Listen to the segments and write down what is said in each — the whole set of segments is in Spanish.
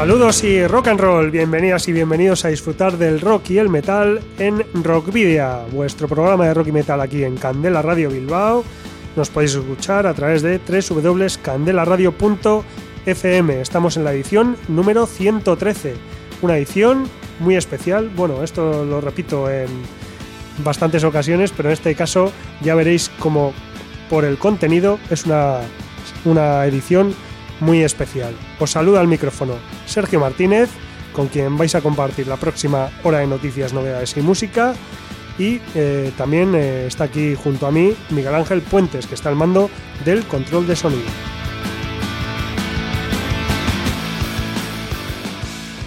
Saludos y rock and roll, bienvenidas y bienvenidos a disfrutar del rock y el metal en Rockvidia, vuestro programa de rock y metal aquí en Candela Radio Bilbao. Nos podéis escuchar a través de www.candelaradio.fm. Estamos en la edición número 113, una edición muy especial. Bueno, esto lo repito en bastantes ocasiones, pero en este caso ya veréis como por el contenido es una, una edición muy especial. Os saluda al micrófono Sergio Martínez, con quien vais a compartir la próxima hora de noticias, novedades y música. Y eh, también eh, está aquí junto a mí Miguel Ángel Puentes, que está al mando del control de sonido.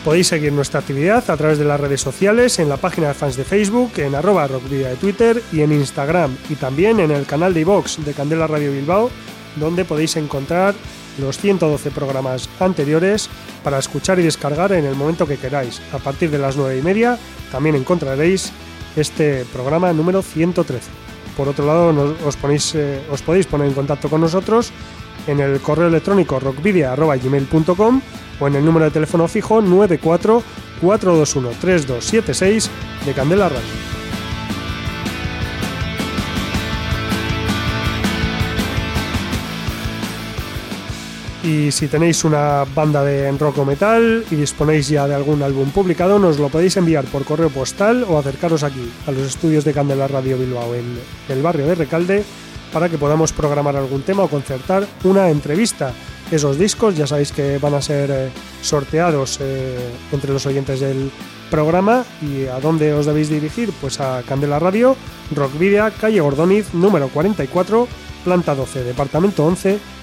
Podéis seguir nuestra actividad a través de las redes sociales, en la página de fans de Facebook, en arroba rockvidia de Twitter y en Instagram, y también en el canal de iVox de Candela Radio Bilbao, donde podéis encontrar los 112 programas anteriores para escuchar y descargar en el momento que queráis. A partir de las 9 y media también encontraréis este programa número 113. Por otro lado, eh, os podéis poner en contacto con nosotros en el correo electrónico rockvidia.gmail.com o en el número de teléfono fijo 94 421 3276 de Candela Radio. Y si tenéis una banda de rock o metal y disponéis ya de algún álbum publicado, nos lo podéis enviar por correo postal o acercaros aquí, a los estudios de Candela Radio Bilbao, en el barrio de Recalde, para que podamos programar algún tema o concertar una entrevista. Esos discos ya sabéis que van a ser eh, sorteados eh, entre los oyentes del programa y a dónde os debéis dirigir, pues a Candela Radio, Rockvidia, calle Gordoniz, número 44, planta 12, departamento 11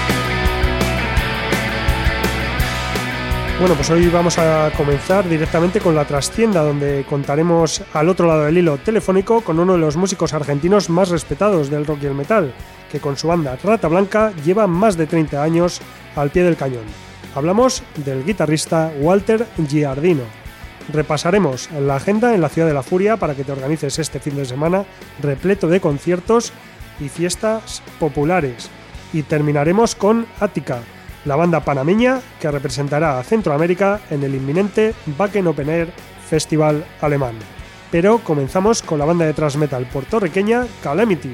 Bueno, pues hoy vamos a comenzar directamente con la trastienda, donde contaremos al otro lado del hilo telefónico con uno de los músicos argentinos más respetados del rock y el metal, que con su banda Rata Blanca lleva más de 30 años al pie del cañón. Hablamos del guitarrista Walter Giardino. Repasaremos la agenda en la Ciudad de la Furia para que te organices este fin de semana repleto de conciertos y fiestas populares. Y terminaremos con Ática la banda panameña que representará a Centroamérica en el inminente Wacken Open Air Festival alemán. Pero comenzamos con la banda de thrash metal puertorriqueña Calamity.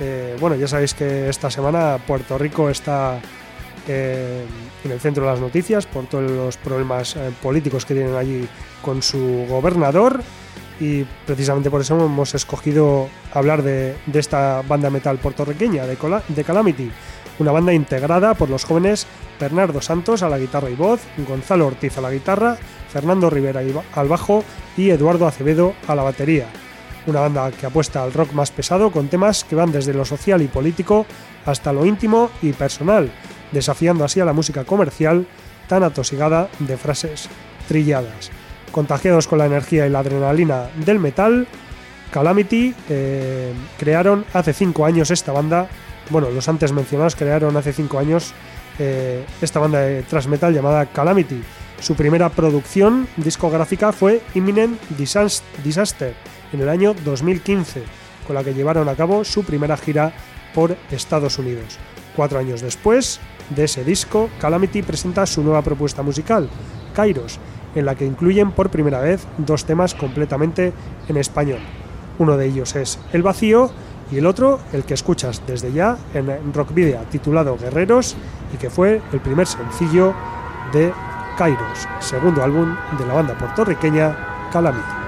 Eh, bueno, ya sabéis que esta semana Puerto Rico está eh, en el centro de las noticias por todos los problemas eh, políticos que tienen allí con su gobernador y precisamente por eso hemos escogido hablar de, esta banda metal puertorriqueña, de, de Calamity una banda integrada por los jóvenes Bernardo Santos a la guitarra y voz, Gonzalo Ortiz a la guitarra, Fernando Rivera al bajo y Eduardo Acevedo a la batería. Una banda que apuesta al rock más pesado con temas que van desde lo social y político hasta lo íntimo y personal, desafiando así a la música comercial tan atosigada de frases trilladas. Contagiados con la energía y la adrenalina del metal, Calamity eh, crearon hace cinco años esta banda bueno, los antes mencionados crearon hace 5 años eh, esta banda de thrash metal llamada Calamity. Su primera producción discográfica fue Imminent Disaster en el año 2015, con la que llevaron a cabo su primera gira por Estados Unidos. Cuatro años después de ese disco, Calamity presenta su nueva propuesta musical, Kairos, en la que incluyen por primera vez dos temas completamente en español. Uno de ellos es El Vacío y el otro, el que escuchas desde ya en Rock Video, titulado Guerreros, y que fue el primer sencillo de Kairos, segundo álbum de la banda puertorriqueña Calamity.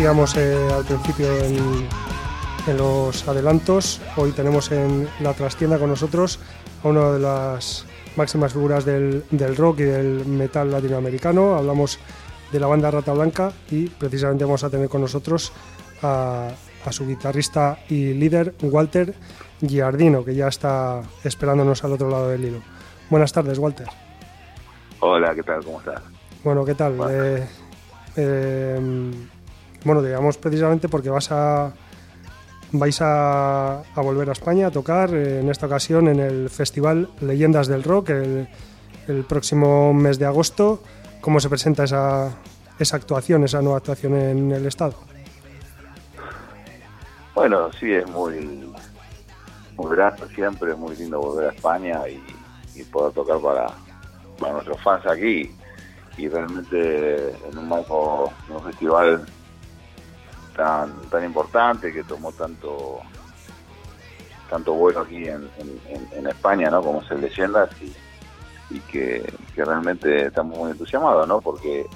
Decíamos eh, al principio en, los adelantos, hoy tenemos en la trastienda con nosotros a una de las máximas figuras del, del rock y del metal latinoamericano. Hablamos de la banda Rata Blanca y precisamente vamos a tener con nosotros a, a su guitarrista y líder Walter Giardino, que ya está esperándonos al otro lado del hilo. Buenas tardes, Walter. Hola, ¿qué tal? ¿Cómo estás? Bueno, ¿qué tal? Eh, eh, bueno, digamos precisamente porque vas a vais a, volver a España a tocar eh, en esta ocasión en el Festival Leyendas del Rock el, próximo mes de agosto. ¿Cómo se presenta esa, esa actuación, esa nueva actuación en el Estado? Bueno, sí, es muy, muy grato siempre, es muy lindo volver a España y, poder tocar para, para nuestros fans aquí y realmente en un marco de un festival tan tan importante que tomó tanto tanto vuelo aquí en, en, España no como es el Leyendas y, y que, realmente estamos muy entusiasmados no porque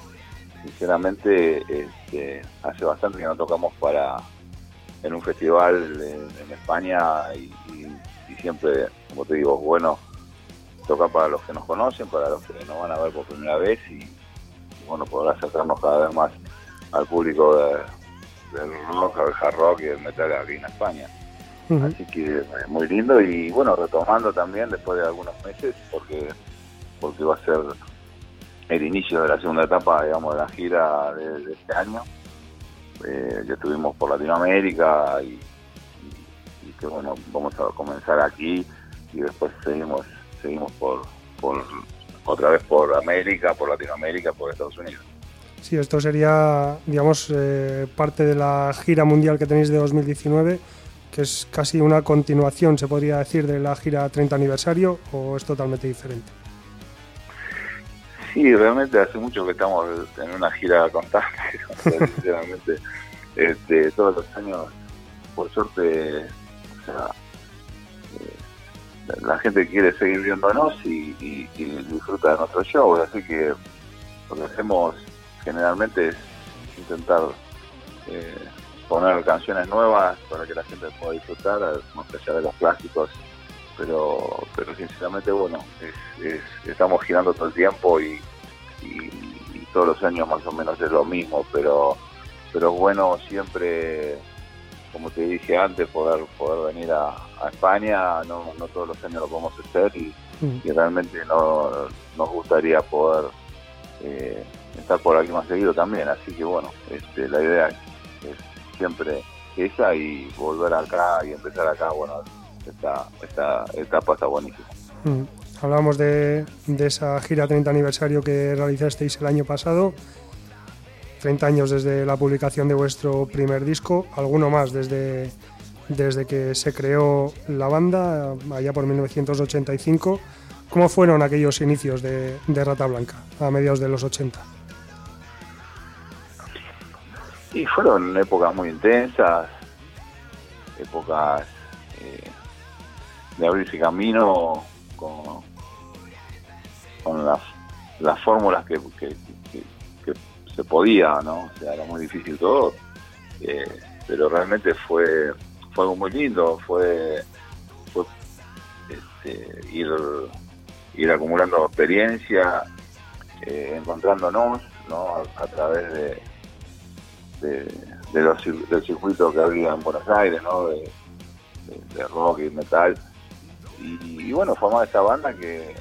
sinceramente este, hace bastante que no tocamos para en un festival en, España y, siempre como te digo bueno toca para los que nos conocen para los que nos van a ver por primera vez y bueno poder acercarnos cada vez más al público del rock, al hard rock y el metal aquí en España. Uh -huh. Así que es muy lindo y bueno, retomando también después de algunos meses porque porque va a ser el inicio de la segunda etapa, digamos, de la gira de, de este año. Eh, ya estuvimos por Latinoamérica y, y, y, que bueno, vamos a comenzar aquí y después seguimos seguimos por, por otra vez por América, por Latinoamérica, por Estados Unidos. Sí, esto sería, digamos, eh, parte de la gira mundial que tenéis de 2019, que es casi una continuación, se podría decir, de la gira 30 aniversario, o es totalmente diferente. Sí, realmente hace mucho que estamos en una gira constante, sinceramente. este, todos los años, por suerte, o sea, eh, la gente quiere seguir viéndonos y, y, disfruta de nuestro show, así que lo que hacemos generalmente es intentar eh, poner canciones nuevas para que la gente pueda disfrutar, más allá de los clásicos, pero pero sinceramente bueno, es, es, estamos girando todo el tiempo y, y, y, todos los años más o menos es lo mismo, pero pero bueno siempre como te dije antes poder poder venir a, a España, no, no todos los años lo podemos hacer y, mm. y realmente no, nos gustaría poder eh, estar por aquí más seguido también, así que bueno, este, la idea es, siempre esa y volver acá y empezar acá, bueno, esta, esta etapa está buenísima. Mm. Hablábamos de, esa gira 30 aniversario que realizasteis el año pasado, 30 años desde la publicación de vuestro primer disco, alguno más desde, desde que se creó la banda, allá por 1985. ¿Cómo fueron aquellos inicios de, de Rata Blanca a mediados de los 80? Y fueron épocas muy intensas, épocas eh, de abrirse camino con, con las, las fórmulas que, que, se podía, ¿no? O sea, era muy difícil todo, eh, pero realmente fue, fue algo muy lindo, fue, este, ir, ir acumulando experiencia, eh, encontrándonos, ¿no? A través de de, de los, del circuito que había en Buenos Aires, ¿no? De, rock y metal. Y, y, bueno, formar esta banda que,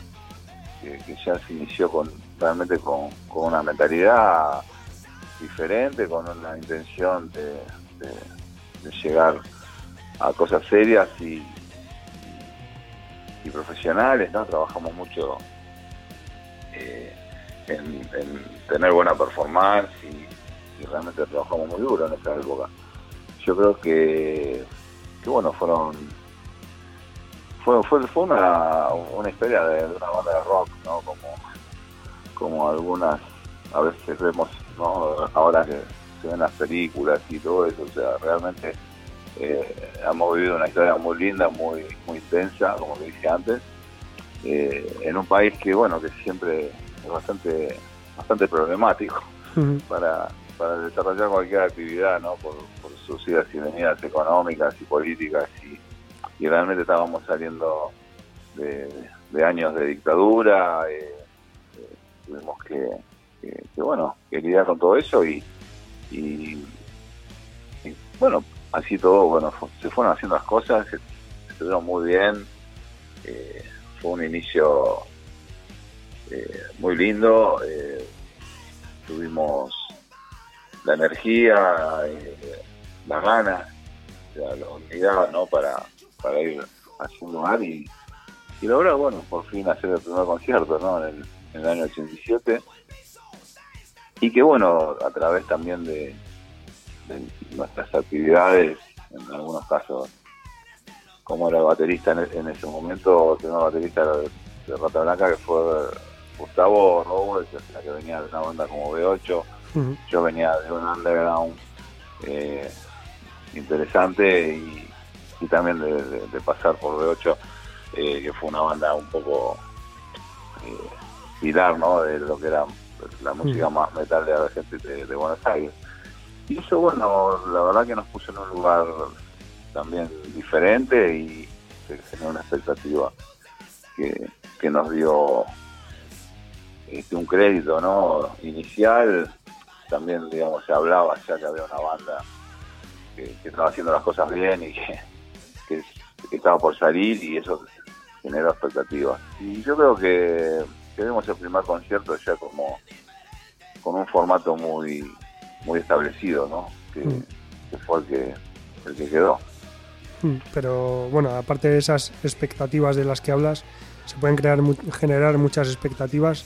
que, ya se inició con realmente con, una mentalidad diferente, con una intención de, de llegar a cosas serias y, y, profesionales, ¿no? Trabajamos mucho eh, en, en, tener buena performance y, y realmente trabajamos muy duro en esa época. Yo creo que, que bueno, fueron fue, fue, fue una, una historia de, una banda de rock, ¿no? Como, como algunas, a veces vemos, ¿no? Ahora que se ven las películas y todo eso, o sea, realmente eh, hemos vivido una historia muy linda, muy, muy intensa, como te dije antes, eh, en un país que, bueno, que siempre es bastante, bastante problemático uh -huh. para, para desarrollar cualquier actividad, ¿no? Por, sus idas y venidas económicas y políticas y, realmente estábamos saliendo de, años de dictadura, eh, eh, tuvimos que, bueno, que lidiar con todo eso y, bueno, así todo, bueno, se fueron haciendo las cosas, se, estuvieron muy bien, fue un inicio muy lindo, tuvimos la energía, la gana, la unidad, ¿no? Para, para ir haciendo mal y, y lograr, bueno, por fin hacer el primer concierto, ¿no? En el, año 87. Y que, bueno, a través también de, nuestras actividades, en algunos casos, como era el baterista en, ese momento, tenía un baterista de, Rata Blanca que fue Gustavo Robles, que venía de una banda como B8, yo venía de un underground eh, interesante y, también de, pasar por B8, eh, que fue una banda un poco eh, pilar ¿no? de lo que era la música más metal de la gente de, Buenos Aires. Y eso, bueno, la verdad que nos puso en un lugar también diferente y se generó una expectativa que, que nos dio este, un crédito no inicial también, digamos, se hablaba ya que había una banda que, estaba haciendo las cosas bien y que, estaba por salir y eso generó expectativas. Y yo creo que, que vimos el primer concierto ya como con un formato muy muy establecido, ¿no? Que, mm. fue el que, el que quedó. Mm, pero bueno, aparte de esas expectativas de las que hablas, se pueden crear generar muchas expectativas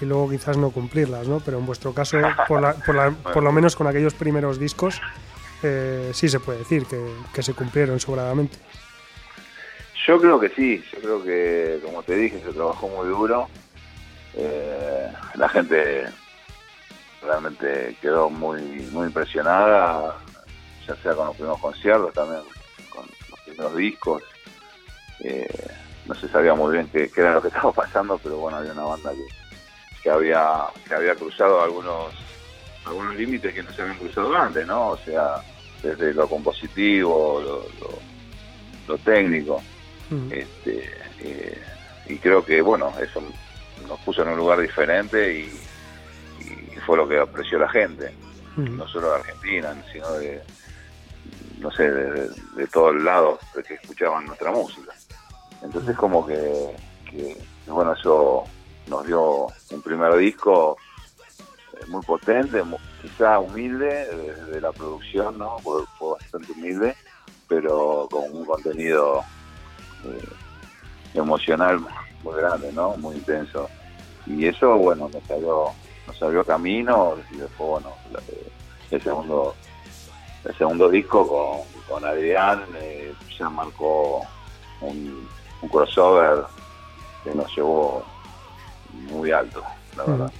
y luego quizás no cumplirlas, ¿no? Pero en vuestro caso, por, la, por, la, por lo menos con aquellos primeros discos, eh, sí se puede decir que, se cumplieron sobradamente. Yo creo que sí, yo creo que, como te dije, se trabajó muy duro. Eh, la gente realmente quedó muy muy impresionada, ya sea con los primeros conciertos, también con los primeros discos. Eh, no se sabía muy bien qué, qué, era lo que estaba pasando, pero bueno, había una banda que, que había que había cruzado algunos algunos límites que no se habían cruzado antes, ¿no? O sea, desde lo compositivo, lo, técnico. este, eh, y creo que, bueno, eso nos puso en un lugar diferente y, fue lo que apreció la gente, no solo de Argentina, sino de, no sé, de, de, todos lados que escuchaban nuestra música. Entonces como que, que bueno, eso nos dio un primer disco eh, muy potente, quizá humilde desde la producción, ¿no? Fue, bastante humilde, pero con un contenido eh, emocional muy grande, ¿no? Muy intenso. Y eso, bueno, nos salió, nos salió camino y después, bueno, eh, el segundo el segundo disco con, con Adrián ya marcó un crossover que nos llevó muy alto, la verdad.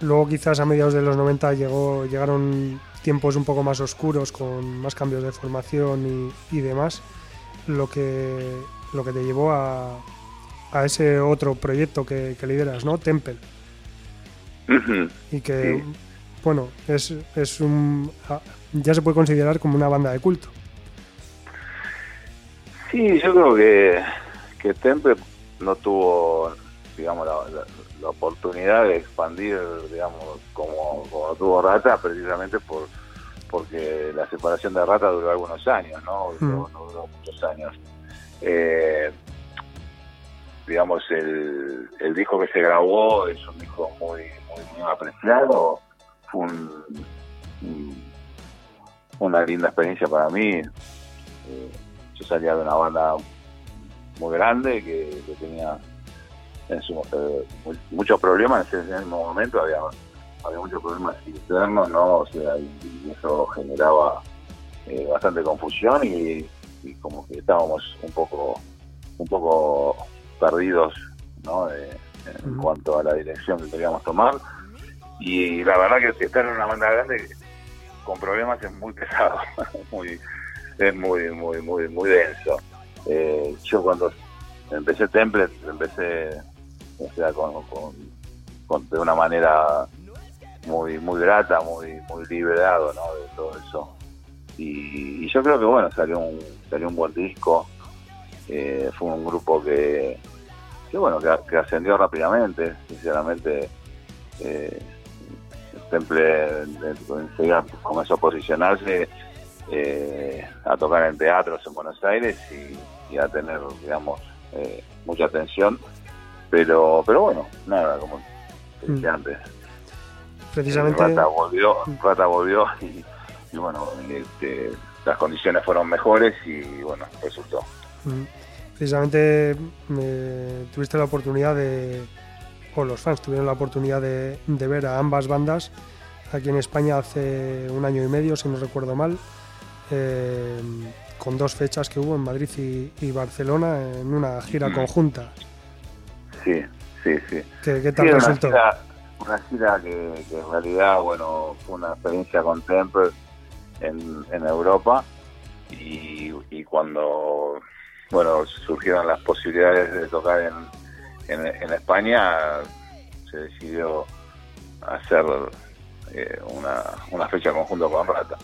Luego quizás a mediados de los 90 llegó, llegaron tiempos un poco más oscuros con más cambios de formación y, demás, lo que, lo que te llevó a, a ese otro proyecto que, lideras, ¿no? Temple. Y que, bueno, es, es un, ya se puede considerar como una banda de culto. Sí, yo creo que, que Temple no tuvo digamos, la, oportunidad de expandir, digamos, como, tuvo Rata, precisamente por porque la separación de Rata duró algunos años, ¿no? No, mm. duró muchos años. Eh, digamos, el, el disco que se grabó es un disco muy, muy, apreciado. Fue una linda experiencia para mí. Eh, yo salía de una banda muy grande que tenía en su, eh, muchos problemas en ese mismo momento, había, había muchos problemas internos, ¿no? O sea, y, eso generaba eh, bastante confusión y, como que estábamos un poco un poco perdidos, ¿no? en cuanto a la dirección que queríamos tomar. Y la verdad que estar en una banda grande con problemas es muy pesado, muy, es muy, muy, muy, muy denso. Eh, yo cuando empecé Temple, empecé o sea, con, de una manera muy muy grata, muy muy liberado, ¿no? De todo eso. Y, yo creo que bueno, salió un salió un buen disco. Eh, fue un grupo que, bueno, que, ascendió rápidamente, sinceramente. Eh, Temple comenzó a posicionarse eh, a tocar en teatros en Buenos Aires y, a tener, digamos, eh, mucha atención. Pero, pero bueno, nada, como decía mm. antes. Precisamente. Rata volvió, Rata volvió y, bueno, este, las condiciones fueron mejores y bueno, resultó. Mm. Precisamente tuviste la oportunidad de, o los fans tuvieron la oportunidad de, ver a ambas bandas aquí en España hace un año y medio, si no recuerdo mal, eh, con dos fechas que hubo en Madrid y, Barcelona en una gira mm. conjunta. Sí, sí, sí. ¿Qué, tal resultó? Una gira, que, en realidad, bueno, fue una experiencia con Temple en, en Europa y, y cuando, bueno, surgieron las posibilidades de tocar en en, España se decidió hacer eh, una, fecha conjunta con Rata.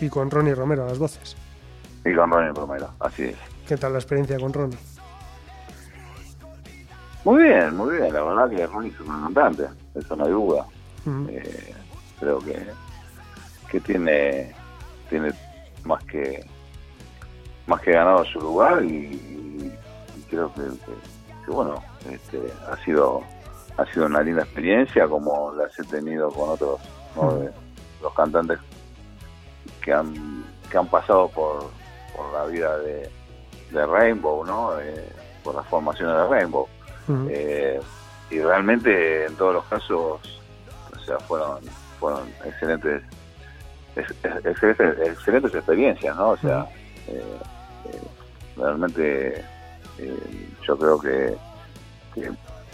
Y con Ronnie Romero las voces. Y con Ronnie Romero, así es. ¿Qué tal la experiencia con Ronnie? Muy bien, muy bien. La verdad que Ronnie es un cantante, eso no hay duda. Eh, creo que, que tiene, tiene más que más que ganado su lugar y, creo que, bueno, este, ha sido ha sido una linda experiencia como las he tenido con otros los cantantes que han que han pasado por, por la vida de, Rainbow, ¿no? Eh, por las formaciones de Rainbow. Eh, y realmente en todos los casos, o sea, fueron fueron excelentes excelentes, experiencias, ¿no? O sea, eh, realmente eh, yo creo que,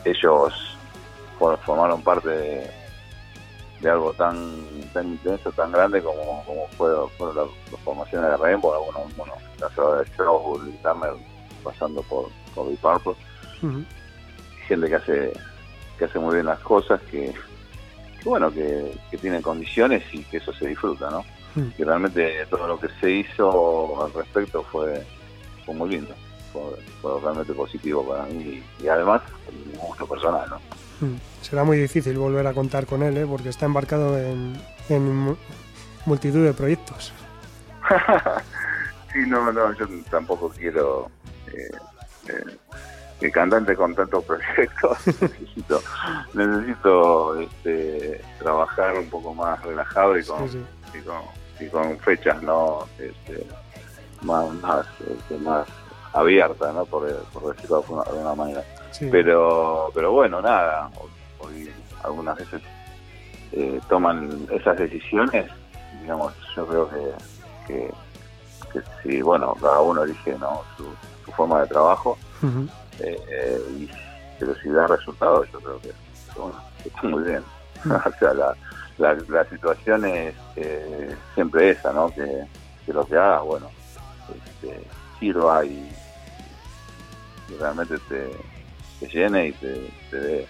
ellos formaron parte de, algo tan tan intenso, tan grande como, como fue, fueron las, formaciones de Rainbow, bueno, bueno, la ciudad de Strawberry y Turner pasando por, por Deep Purple. Gente que hace que hace muy bien las cosas, que, bueno, que, que tienen condiciones y que eso se disfruta, ¿no? Que realmente todo lo que se hizo al respecto fue, fue muy lindo fue, realmente positivo para mí y, además un gusto personal. ¿no? Mm. Será muy difícil volver a contar con él, ¿eh? porque está embarcado en, multitud de proyectos. sí, no, no, yo tampoco quiero eh, eh, que cantante con tantos proyectos. necesito necesito este, trabajar un poco más relajado y con, Y con, fechas no este, más, más, este, más abierta, ¿no? Por, decirlo de alguna manera. Pero, pero bueno, nada, hoy algunas veces eh, toman esas decisiones, digamos, yo creo que, que, si, bueno, cada uno elige ¿no? su, forma de trabajo, eh, y, pero si da resultados, yo creo que, está muy bien. o sea, la, la, situación es eh, siempre esa, ¿no? Que, lo que hagas, bueno, este, sirva y, realmente te, llene y te, dé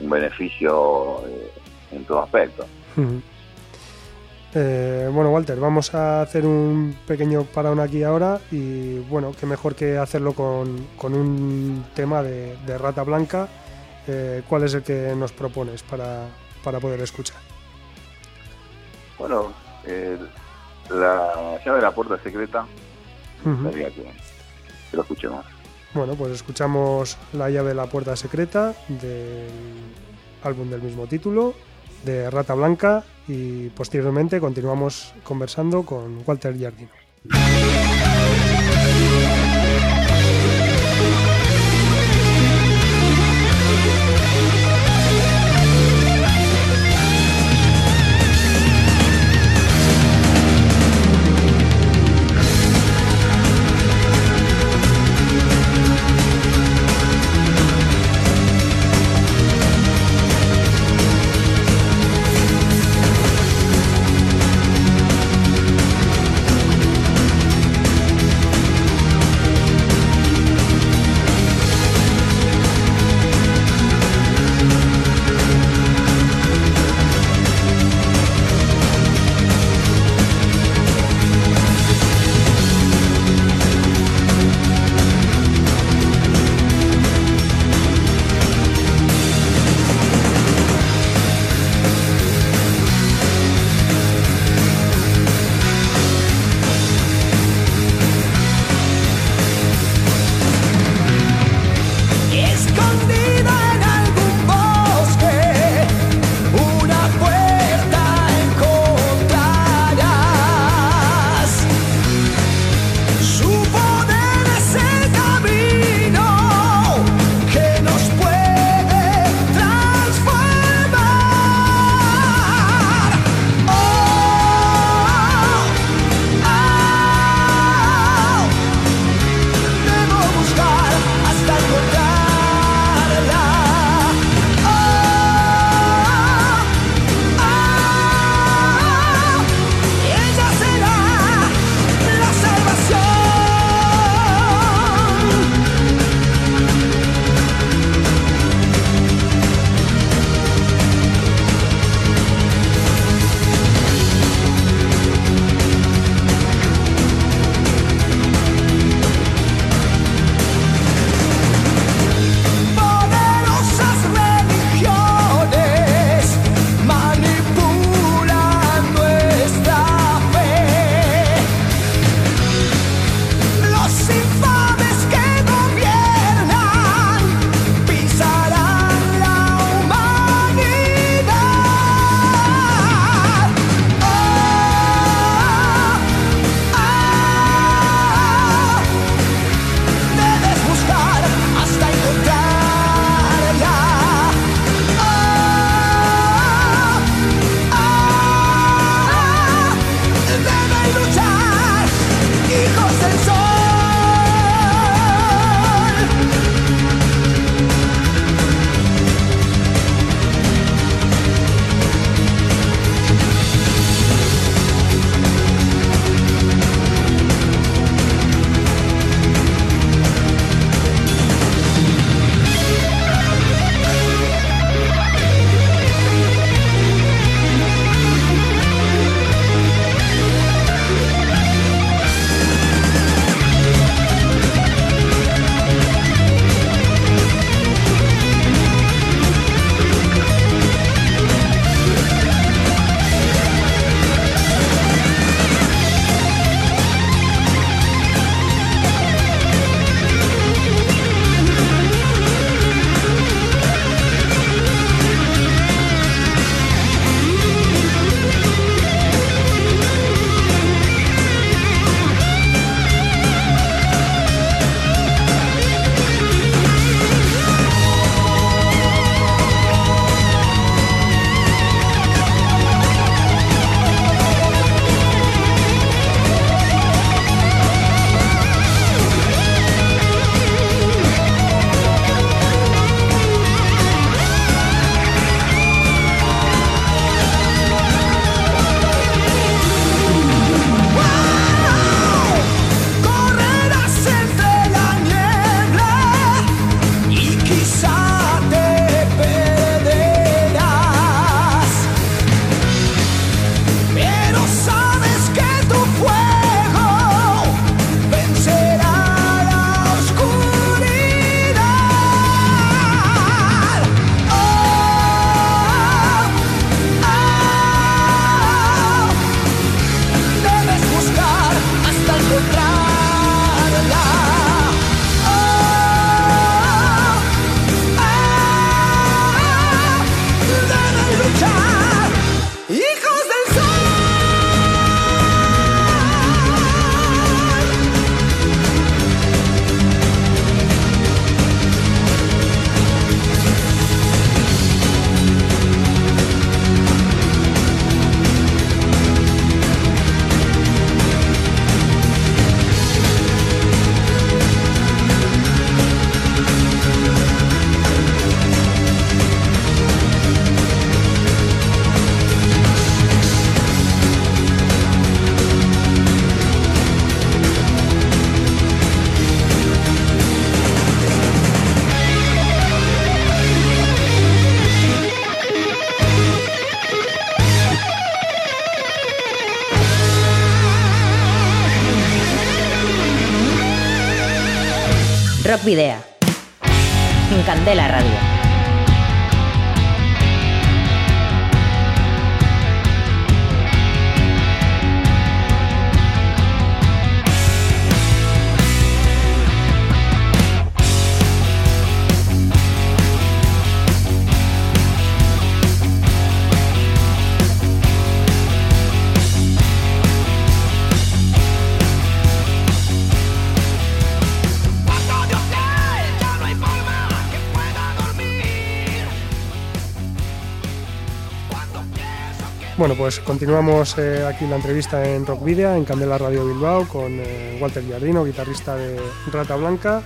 un beneficio eh, en todo aspecto. Eh, bueno, Walter, vamos a hacer un pequeño parón aquí ahora y bueno, qué mejor que hacerlo con, con un tema de, Rata Blanca. Eh, ¿Cuál es el que nos propones para, para poder escuchar? Bueno, la llave de la puerta secreta, que, que lo escuchemos. Bueno, pues escuchamos La llave de la puerta secreta del álbum del mismo título, de Rata Blanca, y posteriormente continuamos conversando con Walter Jardino. Video. En Candela Radio. Bueno, pues continuamos eh, aquí la entrevista en Rock Video, en Candela Radio Bilbao, con eh, Walter Giardino, guitarrista de Rata Blanca.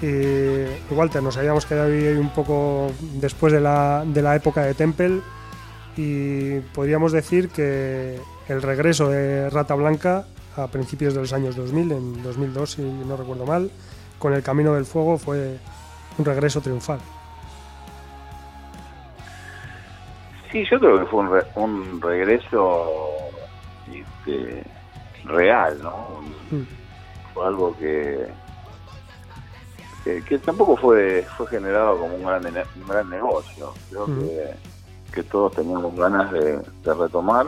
Y Walter, nos habíamos quedado ahí un poco después de la, de la época de Temple y podríamos decir que el regreso de Rata Blanca a principios de los años 2000, en 2002 si no recuerdo mal, con el Camino del Fuego fue un regreso triunfal. Sí, yo creo que fue un, regreso este, real, ¿no? Mm. Fue algo que, que, tampoco fue fue generado como un gran, un gran negocio. Creo mm. que, todos teníamos ganas de, retomar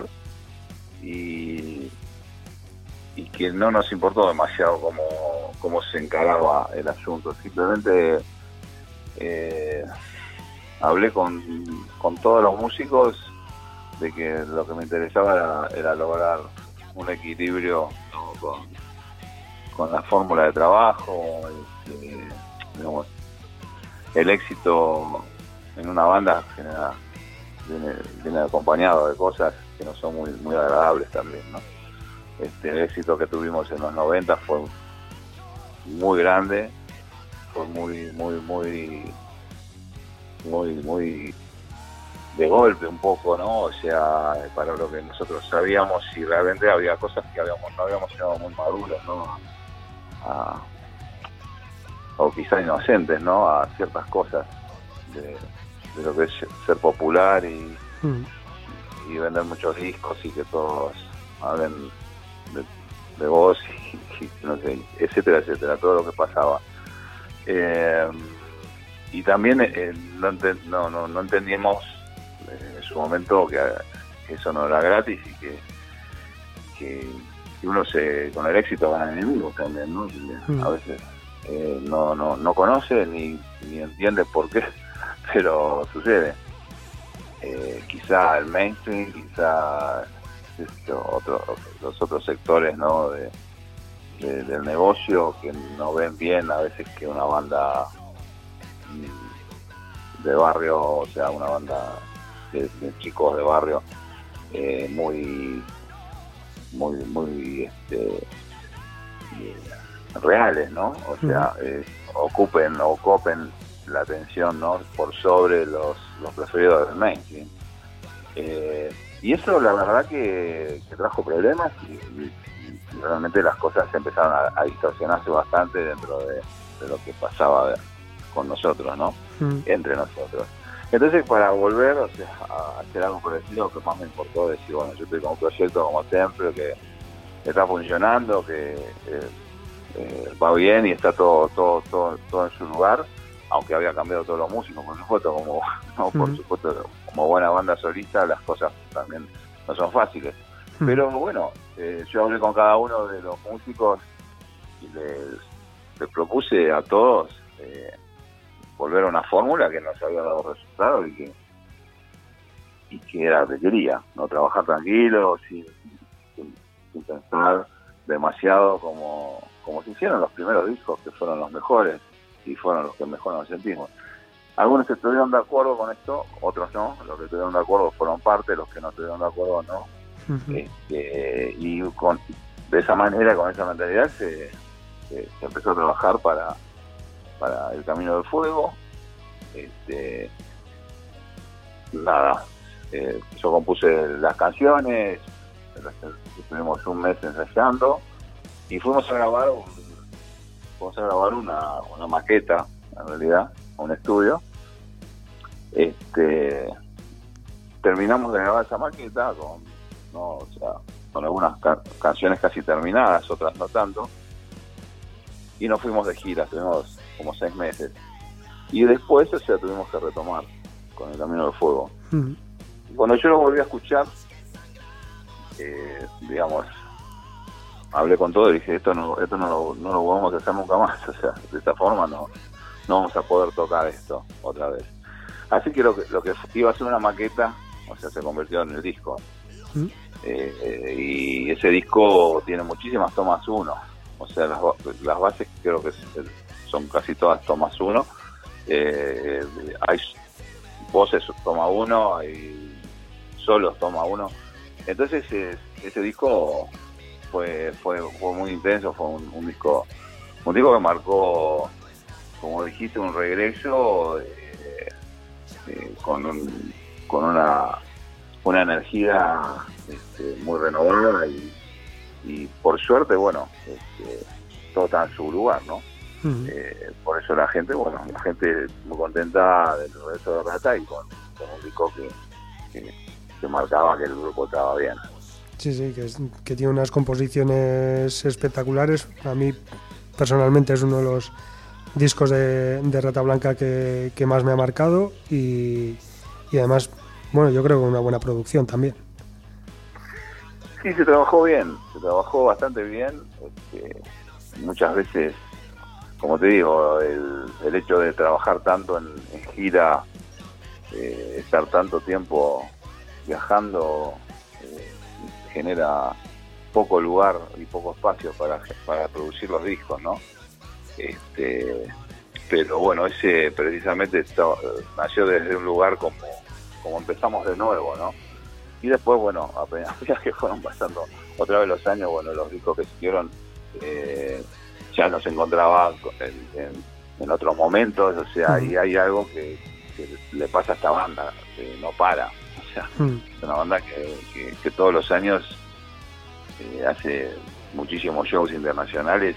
y, y que no nos importó demasiado cómo, cómo se encaraba el asunto. Simplemente... Eh, hablé con, todos los músicos de que lo que me interesaba era, lograr un equilibrio con, la fórmula de trabajo, este, el éxito en una banda viene, acompañado de cosas que no son muy, muy agradables también, Este, el éxito que tuvimos en los 90 fue muy grande, fue muy, muy, muy muy, muy de golpe un poco, ¿no? O sea, para lo que nosotros sabíamos y realmente había cosas que habíamos, no habíamos llegado muy maduros, ¿no? o quizá inocentes, ¿no? A ciertas cosas de, lo que es ser popular y, mm. y vender muchos discos y que todos hablen de, vos y, no sé, etcétera, etcétera, todo lo que pasaba. Eh, y también eh, no, no, no, entendíamos en su momento que, eso no era gratis y que, que, uno se con el éxito gana enemigos también, ¿no? Mm. A veces eh, no, no, no conoce ni, ni entiende por qué, pero sucede. Eh, quizá el mainstream, quizá otro, los otros sectores ¿no? De, del negocio que no ven bien a veces que una banda de barrio, o sea, una banda de, chicos de barrio eh, muy, muy, muy este, eh, reales, ¿no? O sea, eh, ocupen o copen la atención, ¿no? Por sobre los, los preferidos del mainstream. y eso la verdad que, trajo problemas y, realmente las cosas empezaron a, distorsionarse bastante dentro de, de lo que pasaba con nosotros, ¿no? Mm. Entre nosotros. Entonces, para volver o sea, a hacer algo parecido, lo que más me importó decir, bueno, yo estoy con un proyecto como Templo que está funcionando, que eh, eh, va bien y está todo, todo, todo, todo en su lugar, aunque había cambiado todos los músicos, por supuesto, como, por mm. supuesto, como buena banda solista, las cosas también no son fáciles. Mm. Pero bueno, eh, yo hablé con cada uno de los músicos y les, les propuse a todos eh, volver a una fórmula que nos había dado resultados y que y que era lo que quería, no trabajar tranquilo, sin, pensar demasiado como, como se hicieron los primeros discos, que fueron los mejores y fueron los que mejor nos sentimos. Algunos estuvieron de acuerdo con esto, otros no, los que estuvieron de acuerdo fueron parte, los que no estuvieron de acuerdo no. Este, y con, de esa manera, con esa mentalidad, se empezó a trabajar para, para El Camino del Fuego. Este, nada, eh, yo compuse las canciones, estuvimos un mes ensayando y fuimos a grabar fuimos a grabar una, una maqueta, en realidad, un estudio. Este, terminamos de grabar esa maqueta con, con algunas canciones casi terminadas, otras no tanto y nos fuimos de gira, tuvimos como seis meses. Y después, o sea, tuvimos que retomar con el Camino del Fuego. Cuando yo lo volví a escuchar, eh, digamos, hablé con todo y dije, esto no, esto no lo, no lo vamos a hacer nunca más, o sea, de esta forma no, no vamos a poder tocar esto otra vez. Así que lo que, lo que iba a ser una maqueta, o sea, se convirtió en el disco. Eh, y ese disco tiene muchísimas tomas uno, o sea, las, las bases creo que son casi todas tomas uno. Eh, hay voces toma uno, hay solos toma uno. Entonces ese disco fue, fue, fue muy intenso, fue un, disco un disco que marcó, como dijiste, un regreso eh, eh, con, con una, una energía este, muy renovada y, y, por suerte, bueno, este, todo está en su lugar, ¿no? Eh, por eso la gente, bueno, la gente muy contenta del regreso de Rata y con, un disco que, que marcaba que el grupo estaba bien. Sí, sí, que, tiene unas composiciones espectaculares. A mí personalmente es uno de los discos de, Rata Blanca que, más me ha marcado y, además, bueno, yo creo que una buena producción también. Sí, se trabajó bien, se trabajó bastante bien. Este, muchas veces, como te digo, el, hecho de trabajar tanto en, gira, eh, estar tanto tiempo viajando, genera poco lugar y poco espacio para, para producir los discos, ¿no? Este, pero bueno, ese precisamente nació desde un lugar como, como empezamos de nuevo, ¿no? Y después, bueno, apenas que fueron pasando otra vez los años, bueno, los discos que siguieron eh, ya nos encontraba en, en, otros momentos, o sea, y hay algo que, le pasa a esta banda, que no para, Hmm. Es una banda que, todos los años eh, hace muchísimos shows internacionales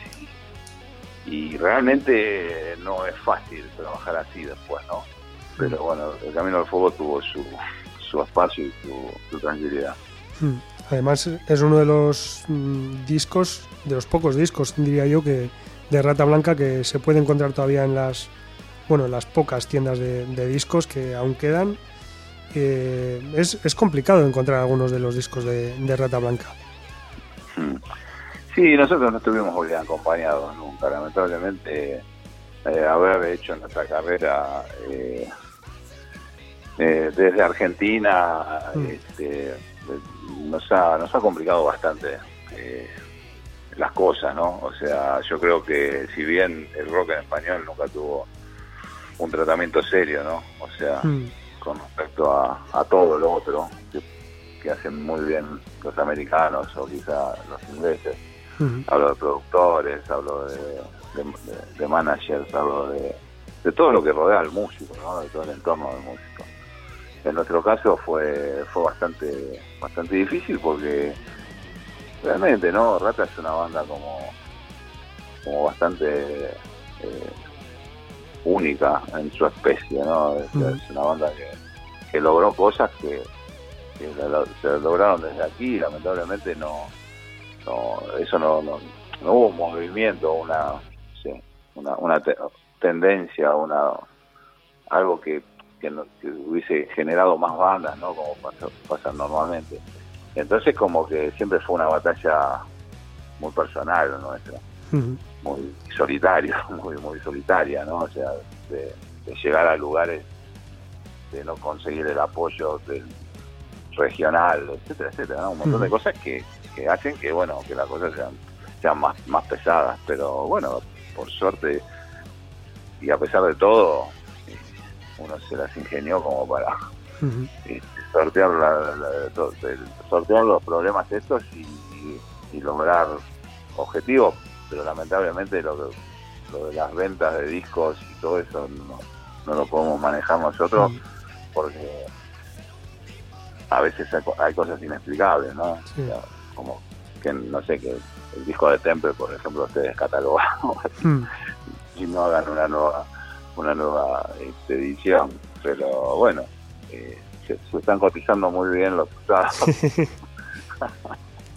y, realmente no es fácil trabajar así después, ¿no? Pero bueno, el Camino del Fuego tuvo su, su espacio y su, tranquilidad. Hmm. Además es uno de los discos, de los pocos discos, diría yo, que de Rata Blanca que se puede encontrar todavía en las, bueno, en las pocas tiendas de, de discos que aún quedan es, es, complicado encontrar algunos de los discos de, Rata Blanca. Sí, nosotros no estuvimos muy bien acompañados nunca. Lamentablemente, eh, haber hecho nuestra carrera eh, eh, desde Argentina hmm. este, nos, ha, nos ha complicado bastante las cosas, ¿no? O sea, yo creo que si bien el rock en español nunca tuvo un tratamiento serio, ¿no? O sea, hmm con respecto a, todo lo otro que, hacen muy bien los americanos o quizá los ingleses. Hablo de productores, hablo de, managers, hablo de, todo lo que rodea al músico, de todo el entorno del músico. En nuestro caso fue fue bastante bastante difícil porque realmente no Rata es una banda como como bastante eh, única en su especie, ¿no? Es, una banda que, logró cosas que, se lograron desde aquí y lamentablemente no, no eso no, no, hubo un movimiento, una, una, una tendencia, una algo que, que, hubiese generado más bandas, ¿no? Como pasa, normalmente. Entonces como que siempre fue una batalla muy personal nuestra muy solitario, muy, muy solitaria, ¿no? O sea, de, llegar a lugares, de no conseguir el apoyo del regional, etcétera, etcétera, Un montón de cosas que, que hacen que, bueno, que las cosas sean, sean más, más pesadas, pero bueno, por suerte y a pesar de todo, uno se las ingenió como para este, sortear, sortear los problemas estos y lograr objetivos pero lamentablemente lo, de las ventas de discos y todo eso no, lo podemos manejar nosotros porque a veces hay, cosas inexplicables, ¿no? como que no sé, que el disco de Temple, por ejemplo, esté descatalogado y no hagan una nueva una nueva este, edición, pero bueno, eh, se, están cotizando muy bien los usados.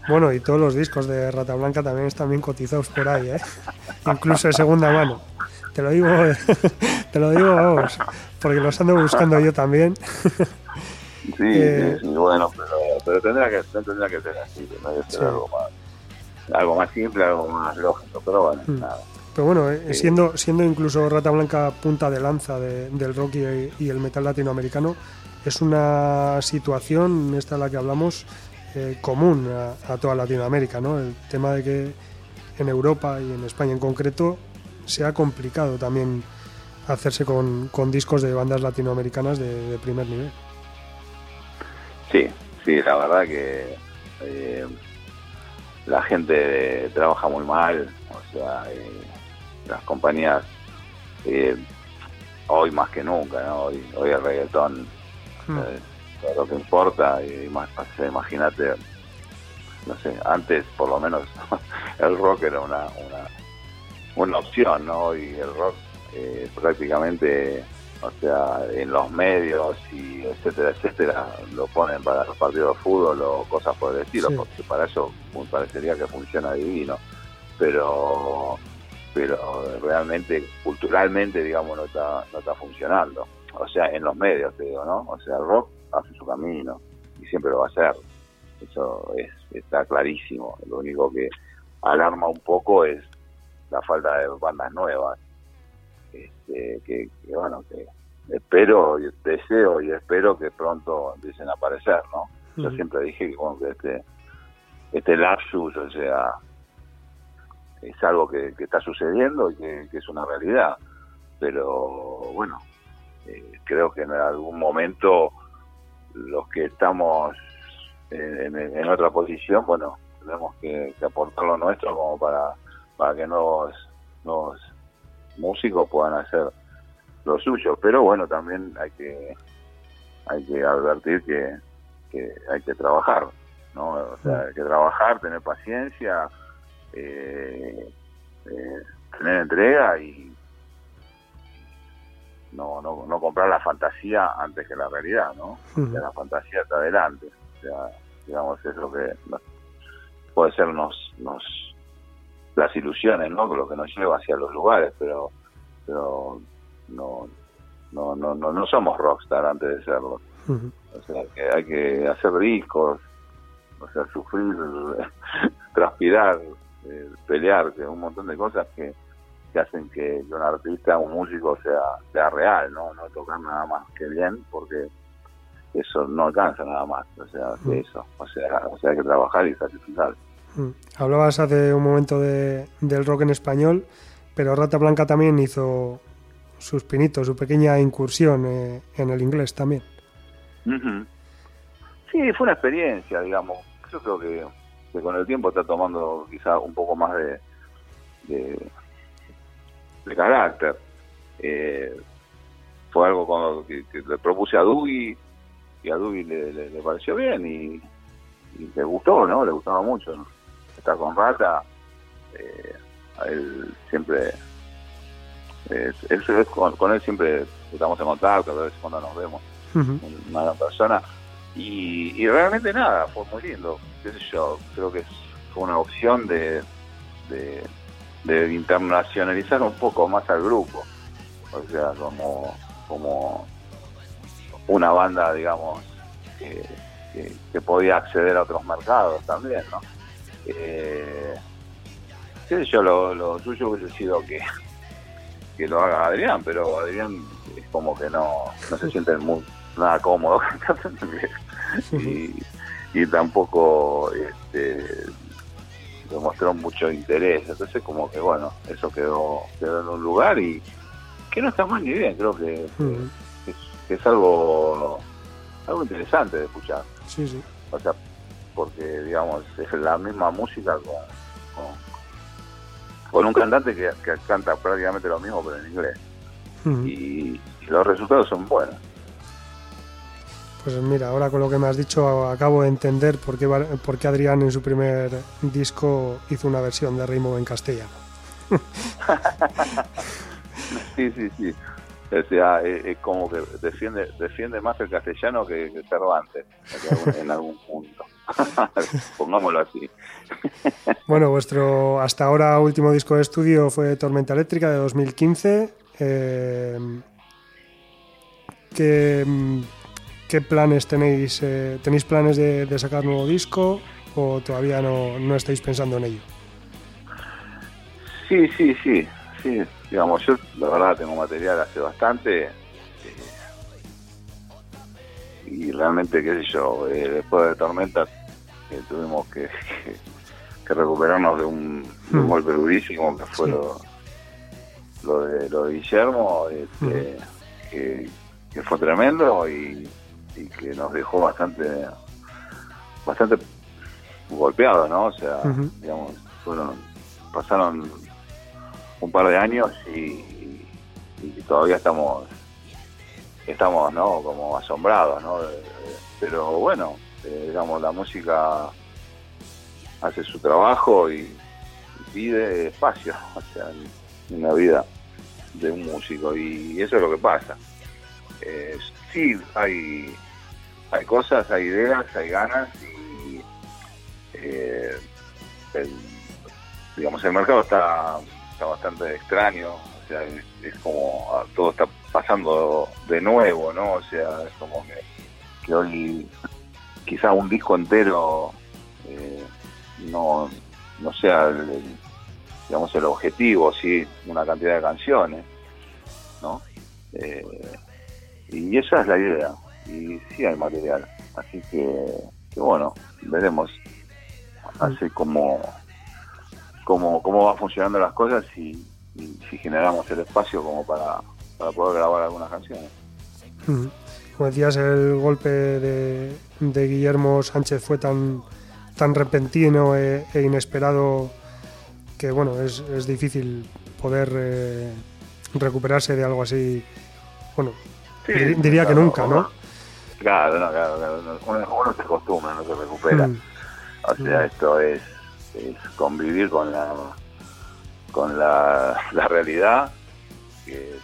Bueno, y todos los discos de Rata Blanca también están bien cotizados por ahí, ¿eh? Incluso de segunda mano. Te lo digo, te lo digo, vamos, porque los ando buscando yo también. Sí, Eh, sí, sí, bueno, pero, pero tendrá, que, tendrá que ser así, tendrá que ser Sí. algo, más, algo más simple, algo más lógico, pero bueno, Mm. nada. Pero bueno, eh, siendo, siendo incluso Rata Blanca punta de lanza de- del rock y, y el metal latinoamericano, es una situación, esta es la que hablamos, eh, común a, a toda Latinoamérica, ¿no? El tema de que en Europa y en España en concreto se ha complicado también hacerse con, con discos de bandas latinoamericanas de, de primer nivel. Sí, sí, la verdad que eh, la gente trabaja muy mal, o sea, eh, las compañías eh, hoy más que nunca, ¿no? Hoy, hoy el reggaetón Mm. eh, es lo que importa y más, o sea, imagínate, no sé, antes por lo menos el rock era una, una, una opción, ¿no? Y el rock eh, prácticamente, o sea, en los medios y etcétera, etcétera, lo ponen para los partidos de fútbol o cosas por el estilo, Sí. porque para eso parecería que funciona divino, pero pero realmente culturalmente digamos no está no está funcionando. O sea en los medios te digo no o sea el rock hace su camino y siempre lo va a hacer. Eso es está clarísimo. Lo único que alarma un poco es la falta de bandas nuevas. Este, que, que, bueno que espero y deseo y espero que pronto empiecen a aparecer no yo siempre dije que, bueno, que este este lapsus o sea es algo que, que está sucediendo y que, que es una realidad. Pero bueno, eh, creo que en algún momento los que estamos en, en- en otra posición, bueno, tenemos que, que aportar lo nuestro como para, para que nuevos, nuevos músicos puedan hacer lo suyo. Pero bueno, también hay que, hay que advertir que, que hay que trabajar, ¿no? O sea, hay que trabajar, tener paciencia, eh, eh, tener entrega y no, no, no comprar la fantasía antes que la realidad, ¿no? La fantasía está adelante. O sea, digamos, es lo que puede ser nos, nos las ilusiones, ¿no? Lo que nos lleva hacia los lugares, pero pero no no no no, no somos rockstar antes de serlo. O sea, que hay que hacer discos, o sea, sufrir, transpirar, eh, pelear, que un montón de cosas que, que hacen que un artista, un músico sea, sea real, ¿no? No tocar nada más que bien, porque eso no alcanza nada más, o sea, Mm. que eso. O sea, o sea, hay que trabajar y sacrificar. Mm. Hablabas hace un momento de- del rock en español, pero Rata Blanca también hizo sus pinitos, su pequeña incursión eh, en el inglés también. Sí, fue una experiencia, digamos. Yo creo que, que con el tiempo está tomando quizá un poco más de, de, de carácter. Eh, fue algo con- que, que le propuse a Dugi y a Dugi le, le- le pareció bien y, y le gustó, ¿no? Le gustaba mucho ¿no? estar con Rata. Eh, a él siempre... eh, él- él- con, con él siempre estamos en contacto, a veces cuando nos vemos Ujú. una gran persona y, y realmente nada, fue muy lindo, yo, creo que es- una opción de, de, internacionalizar un poco más al grupo, o sea, como, como una banda, digamos, que, que- podía acceder a otros mercados también, ¿no? Eh, qué yo, lo, lo suyo hubiese sido que, que lo haga Adrián, pero Adrián es como que no, no se siente muy nada cómodo y, y tampoco este, demostró mucho interés. Entonces como que bueno, eso quedó, quedó en un lugar y que no está mal ni bien, creo que, es, que es algo algo interesante de escuchar. Sí, sí. O sea, porque digamos es la misma música con, con, con un cantante que, que canta prácticamente lo mismo pero en inglés. Y los resultados son buenos. Pues mira, ahora con lo que me has dicho acabo de entender por qué, por qué Adrián en su primer disco hizo una versión de Rainbow en castellano. Sí, sí, sí. O sea, es, como que defiende defiende más el castellano que, que Cervantes en algún punto. Pongámoslo así. bueno, vuestro hasta ahora último disco de estudio fue Tormenta Eléctrica de 2015. Eh, ¿qué, planes tenéis? Eh, ¿Tenéis planes de, de, sacar nuevo disco o todavía no, no estáis pensando en ello? Sí, sí, sí, sí. Digamos, yo la verdad tengo material hace bastante eh, y realmente, qué sé yo, después de Tormenta tuvimos que, recuperarnos de un, hmm. golpe durísimo que fue lo, de, lo de Guillermo, este, hmm. que, fue tremendo y, que nos dejó bastante bastante golpeado, ¿no? O sea, digamos, fueron, pasaron un par de años y, y, todavía estamos estamos, ¿no? Como asombrados, ¿no? Pero bueno, eh, digamos, la música hace su trabajo y, pide espacio, o sea, en la vida de un músico y eso es lo que pasa. Eh, sí, hay, hay cosas, hay ideas, hay ganas y eh, el, digamos el mercado está, está bastante extraño, o sea, es, como ah, todo está pasando de nuevo, ¿no? O sea, es como que, hoy quizá un disco entero eh, no, no sea el, digamos el objetivo, sí, una cantidad de canciones, ¿no? Eh, y esa es la idea, y sí hay material, así que, bueno, veremos. Así como cómo, cómo va funcionando las cosas y, si generamos el espacio como para, para poder grabar algunas canciones. Como decías, el golpe de, Guillermo Sánchez fue tan, tan repentino e, e inesperado que bueno, es, difícil poder eh, recuperarse de algo así. Bueno, diría que nunca, ¿no? Claro, no, claro, claro. Uno, se acostumbra, no se recupera. Mm. O sea, mm. esto es, convivir con la con la, realidad que,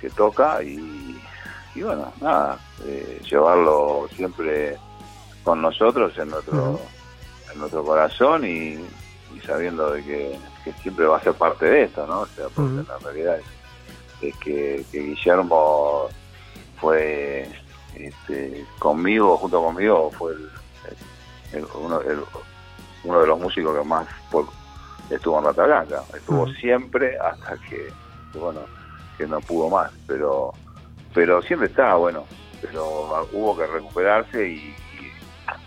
que toca y, y bueno, nada, eh, llevarlo siempre con nosotros en nuestro, en nuestro corazón y, sabiendo de que, siempre va a ser parte de esto, ¿no? O sea, porque la realidad es, que, Guillermo fue este, conmigo, junto conmigo, fue uno, de los músicos que más estuvo en Rata Blanca. Estuvo siempre hasta que, bueno, que no pudo más, pero pero siempre estaba bueno, pero hubo que recuperarse y,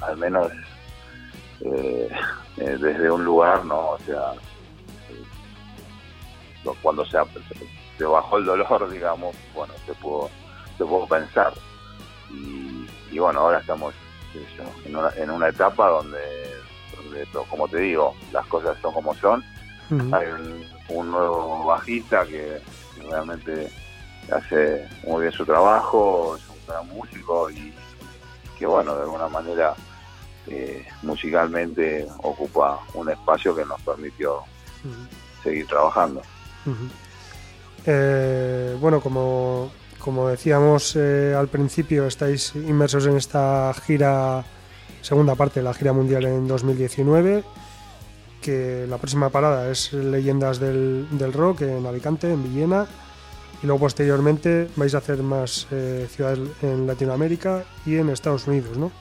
al menos eh, eh, desde un lugar, ¿no? O sea, eh, cuando se, se, bajó el dolor, digamos, bueno, se pudo, se pudo pensar. Y, bueno, ahora estamos en una, en una etapa donde, como te digo, las cosas son como son. Hay un, nuevo bajista que realmente hace muy bien su trabajo, es un gran músico y que bueno, de alguna manera eh, musicalmente ocupa un espacio que nos permitió seguir trabajando. Eh, bueno, como, como decíamos eh, al principio, estáis inmersos en esta gira, segunda parte de la gira mundial en 2019, que la próxima parada es Leyendas del, del Rock en Alicante, en Villena y luego posteriormente vais a hacer más eh, ciudades en Latinoamérica y en Estados Unidos, ¿no?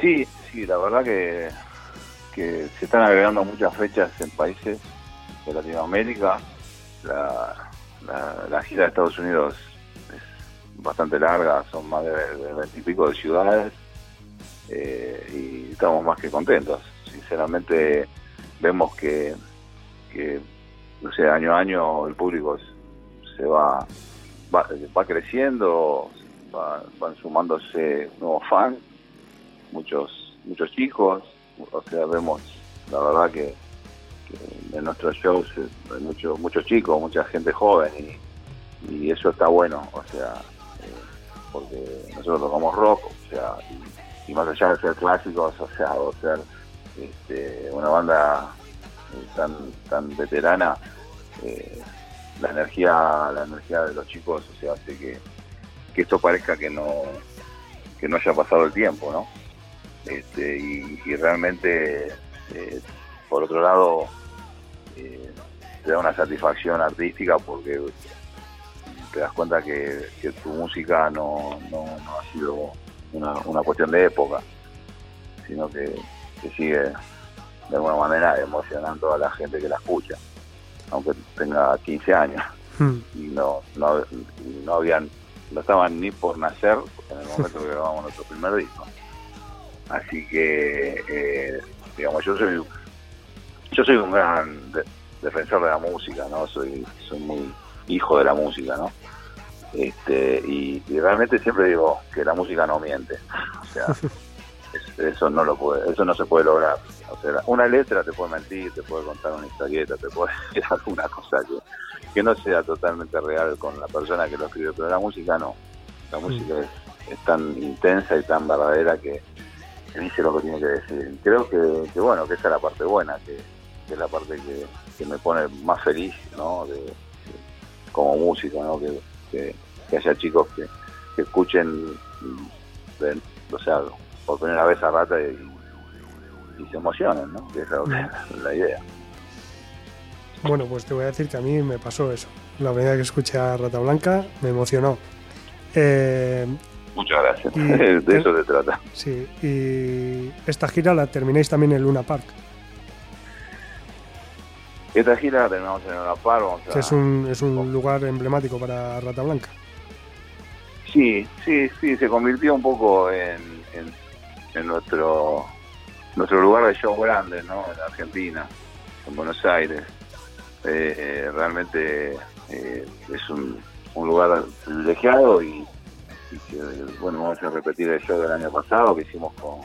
Sí, sí, la verdad que, que se están agregando muchas fechas en países de Latinoamérica. La, la, gira de Estados Unidos es bastante larga, son más de veintipico de ciudades eh, y estamos más que contentos. Sinceramente vemos que, que no sé, año a año el público se va, va, creciendo, van sumándose nuevos fans, muchos, muchos chicos, o sea, vemos la verdad que, en nuestros shows hay muchos muchos chicos, mucha gente joven y, eso está bueno, o sea, eh, porque nosotros tocamos rock, o sea, y, más allá de ser clásicos, o sea, o ser este, una banda tan, tan veterana, eh, la energía, la energía de los chicos, o sea, hace que, que esto parezca que no, que no haya pasado el tiempo, ¿no? Este, y, realmente, eh, por otro lado, eh, te da una satisfacción artística porque te das cuenta que, tu música no, no, ha sido una, una, cuestión de época, sino que, sigue de alguna manera emocionando a la gente que la escucha, aunque tenga 15 años. Hmm. Y no, no, no habían, no estaban ni por nacer en el momento que grabamos nuestro primer disco. Así que, eh, digamos, yo soy, yo soy un gran defensor de la música, ¿no? Soy, soy muy hijo de la música, ¿no? Este, y, realmente siempre digo que la música no miente. O sea, eso no lo puede, eso no se puede lograr. O sea, una letra te puede mentir, te puede contar una historieta, te puede decir alguna cosa que, que no sea totalmente real con la persona que lo escribe, pero la música no. La música es, tan intensa y tan verdadera que, dice lo que tiene que decir. Creo que, que bueno, que esa es la parte buena, que, es la parte que, que me pone más feliz, ¿no? De, como músico, ¿no? Que, que, haya chicos que, escuchen, o sea, por primera vez a Rata y, se emocionen, ¿no? Que es la idea. Bueno, pues te voy a decir que a mí me pasó eso. La primera que escuché a Rata Blanca me emocionó. Eh, Muchas gracias. de eso se trata. Sí, y esta gira la termináis también en Luna Park. Esta gira la terminamos en Luna Park. es un, es un lugar emblemático para Rata Blanca. Sí, sí, sí, se convirtió un poco en, en, nuestro nuestro lugar de show grande, ¿no? En Argentina, en Buenos Aires. Eh, eh, realmente eh, es un, un, lugar privilegiado y, bueno, vamos a repetir el show del año pasado que hicimos con,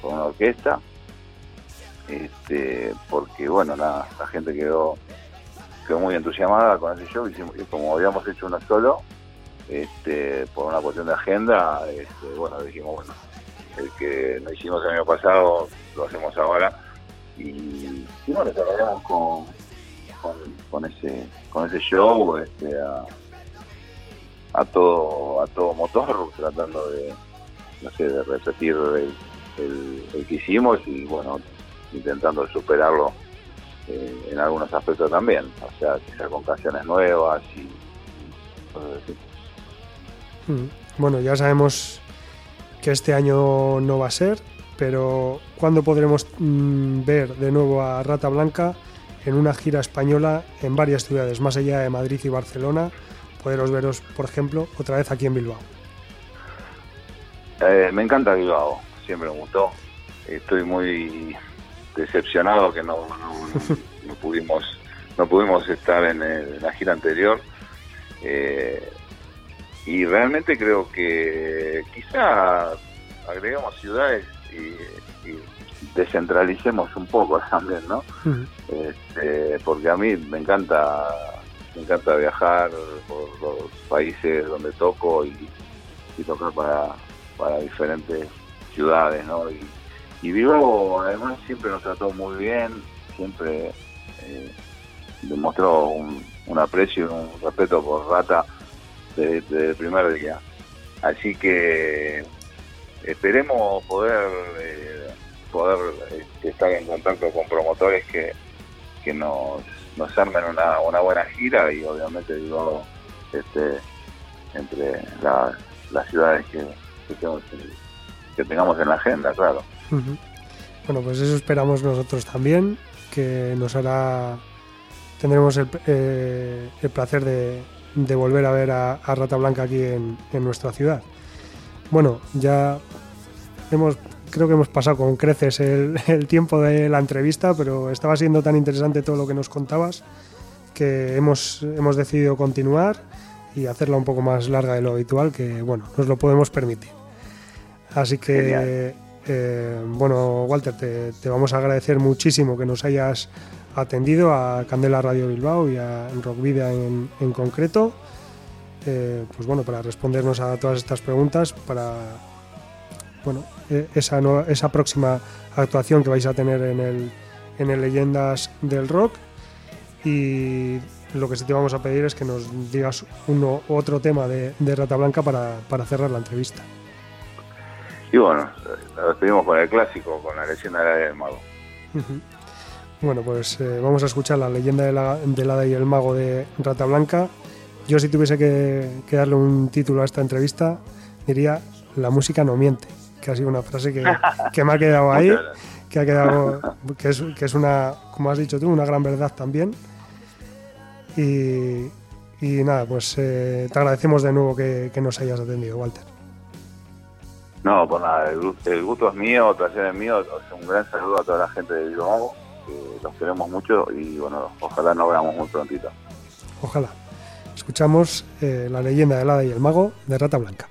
con una orquesta este, porque bueno, la, gente quedó, quedó muy entusiasmada con ese show. Y como habíamos hecho uno solo, este, por una cuestión de agenda, este, bueno, dijimos, bueno, el que no hicimos el año pasado lo hacemos ahora. Y, bueno, trabajamos con, con, ese con ese show este, a, todo a todo motor tratando de no sé de repetir el, el que hicimos y bueno intentando superarlo eh, en algunos aspectos también, o sea, quizá con canciones nuevas y mm. Bueno, ya sabemos que este año no va a ser, pero ¿cuándo podremos mm, ver de nuevo a Rata Blanca en una gira española en varias ciudades, más allá de Madrid y Barcelona? Poderos veros, por ejemplo, otra vez aquí en Bilbao. Eh, me encanta Bilbao, siempre me gustó. Estoy muy decepcionado que no, no, pudimos no pudimos estar en, la gira anterior. Eh, y realmente creo que quizá agregamos ciudades y, descentralicemos un poco también no este, porque a mí me encanta me encanta viajar por los países donde toco y, y tocar para, para diferentes ciudades no y, y Vivo además siempre nos trató muy bien, siempre eh, demostró un, aprecio y un respeto por Rata desde, el primer día. Así que esperemos poder eh, poder este, estar en contacto con promotores que, que nos, armen una, buena gira y obviamente digo este entre las ciudades que, que tengamos en la agenda, claro. Bueno, pues eso esperamos nosotros también, que nos hará, tendremos el, eh, placer de, volver a ver a, Rata Blanca aquí en, nuestra ciudad. Bueno, ya hemos, creo que hemos pasado con creces el, tiempo de la entrevista, pero estaba siendo tan interesante todo lo que nos contabas que hemos, hemos decidido continuar y hacerla un poco más larga de lo habitual, que bueno, nos lo podemos permitir. Así que eh, bueno, Walter, te, vamos a agradecer muchísimo que nos hayas atendido a Candela Radio Bilbao y a Rock Vida en, concreto. Eh, pues bueno, para respondernos a todas estas preguntas, para bueno, e, esa, próxima actuación que vais a tener en el, en el Leyendas del Rock. Y lo que sí te vamos a pedir es que nos digas uno otro tema de, Rata Blanca para, cerrar la entrevista. Y bueno, despedimos con el clásico, con la leyenda del mago. Bueno, pues eh, vamos a escuchar la leyenda de la, de la y el mago de Rata Blanca. Yo si tuviese que, darle un título a esta entrevista, diría La música no miente, que ha sido una frase que, que me ha quedado ahí, que ha quedado, que es, que es una, como has dicho tú, una gran verdad también. Y, y nada, pues eh, te agradecemos de nuevo que, nos hayas atendido, Walter. No, pues nada, el, gusto es mío, el placer es mío. Un gran saludo a toda la gente de Bilbao, que los queremos mucho y bueno, ojalá nos veamos muy prontito. Ojalá. Escuchamos eh, la leyenda del hada y el mago de Rata Blanca.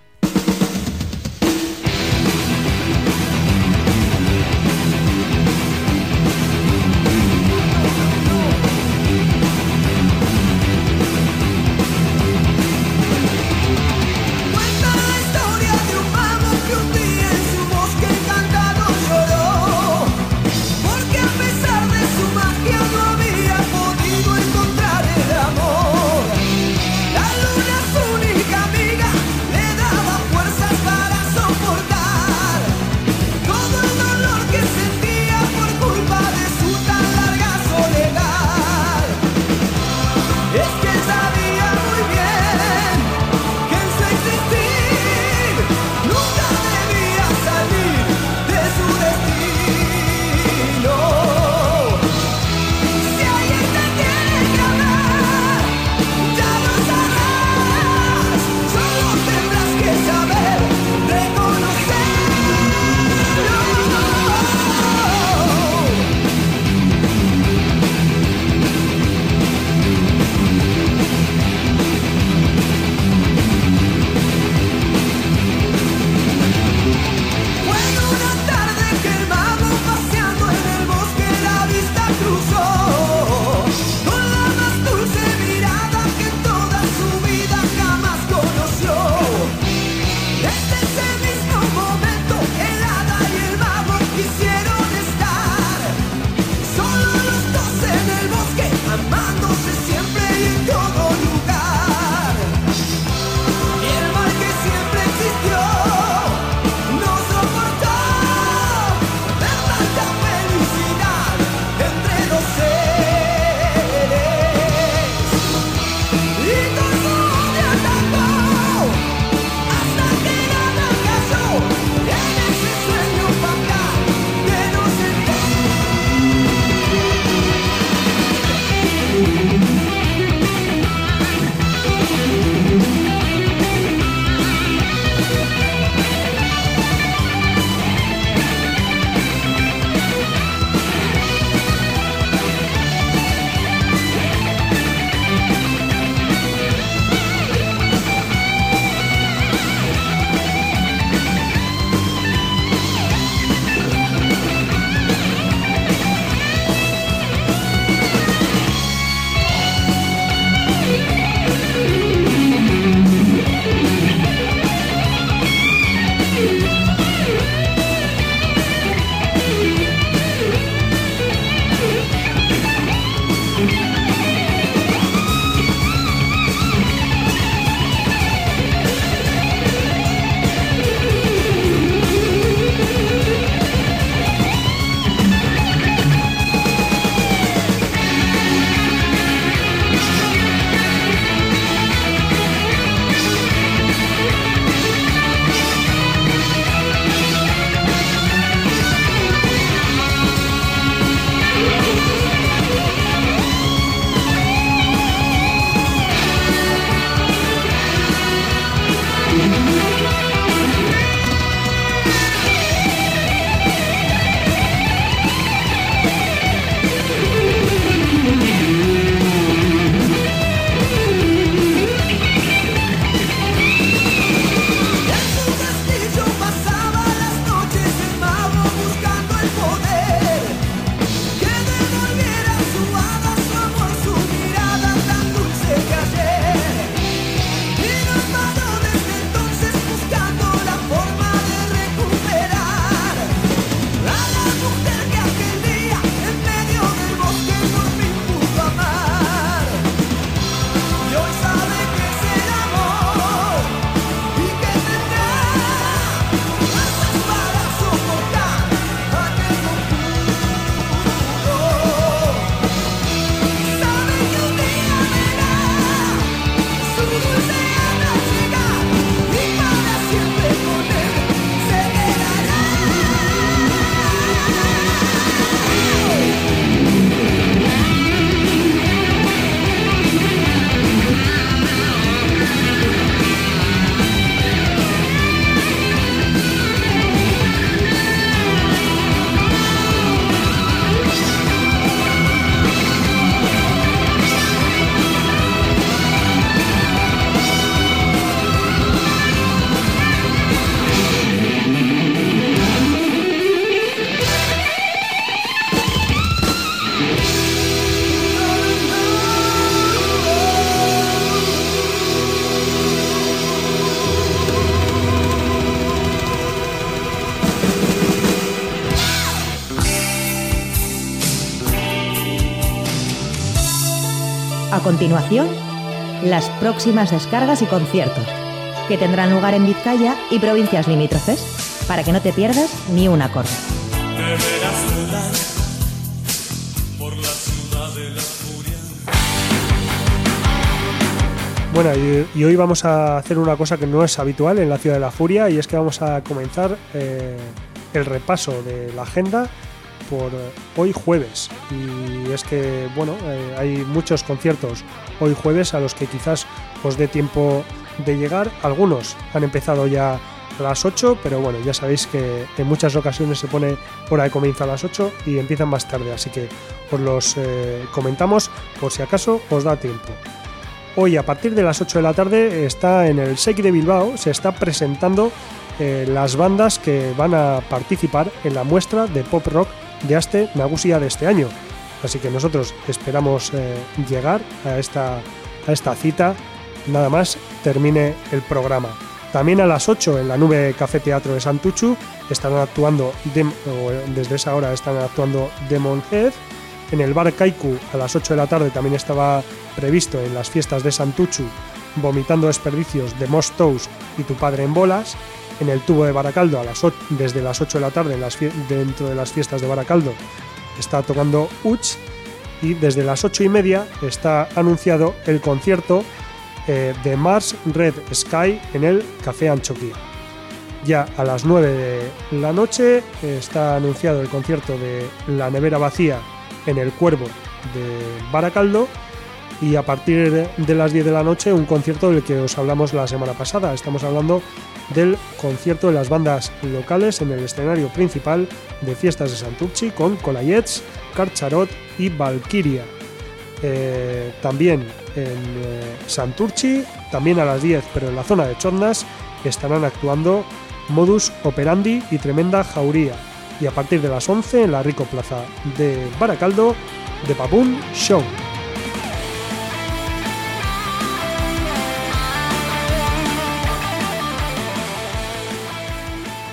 Continuación, las próximas descargas y conciertos, que tendrán lugar en Vizcaya y provincias limítrofes, para que no te pierdas ni un acorde. Bueno, y, hoy vamos a hacer una cosa que no es habitual en la Ciudad de la Furia y es que vamos a comenzar eh, el repaso de la agenda por hoy jueves. Y es que, bueno, eh, hay muchos conciertos hoy jueves a los que quizás os dé tiempo de llegar. Algunos han empezado ya a las 8, pero bueno, ya sabéis que en muchas ocasiones se pone hora de comienzo a las 8 y empiezan más tarde, así que os los eh, comentamos por si acaso os da tiempo. Hoy a partir de las 8 de la tarde está en el SEC de Bilbao, se está presentando eh, las bandas que van a participar en la muestra de pop rock de Aste Nagusia de este año. Así que nosotros esperamos eh, llegar a esta, a esta cita nada más termine el programa. También a las 8 en la nube Café Teatro de Santuchu están actuando, desde esa hora están actuando Demon Head. En el bar Kaiku a las 8 de la tarde también estaba previsto en las fiestas de Santuchu, vomitando desperdicios de Mostos y Tu Padre en Bolas, en el tubo de Baracaldo desde las 8 de la tarde dentro de las fiestas de Baracaldo está tocando Uch y desde las 8 y media está anunciado el concierto eh, de Mars Red Sky en el Café Anchoquía. Ya a las 9 de la noche está anunciado el concierto de La Nevera Vacía en el Cuervo de Baracaldo y a partir de las 10 de la noche un concierto del que os hablamos la semana pasada. Estamos hablando del concierto de las bandas locales en el escenario principal de Fiestas de Santurchi con Colayets, Carcharot y Valkyria. Eh, también en eh, también a las 10, pero en la zona de Chondas, estarán actuando Modus Operandi y Tremenda Jauría. Y a partir de las 11 en la Rico Plaza de Baracaldo, de Papún Show.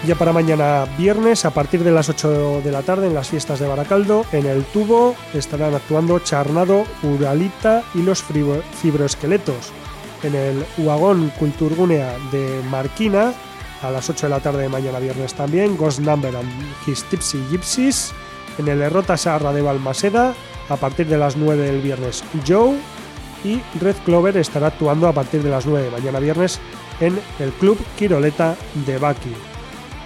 Ya para mañana viernes, a partir de las 8 de la tarde, en las fiestas de Baracaldo, en el tubo estarán actuando Charnado, Uralita y los fibroesqueletos. En el Uagón Culturgunea de Marquina, a las 8 de la tarde de mañana viernes también, Ghost Number and His Tipsy Gypsies. En el Errota Sarra de Balmaseda, a partir de las 9 del viernes, Joe. Y Red Clover estará actuando a partir de las 9 de mañana viernes en el Club Quiroleta de Baki.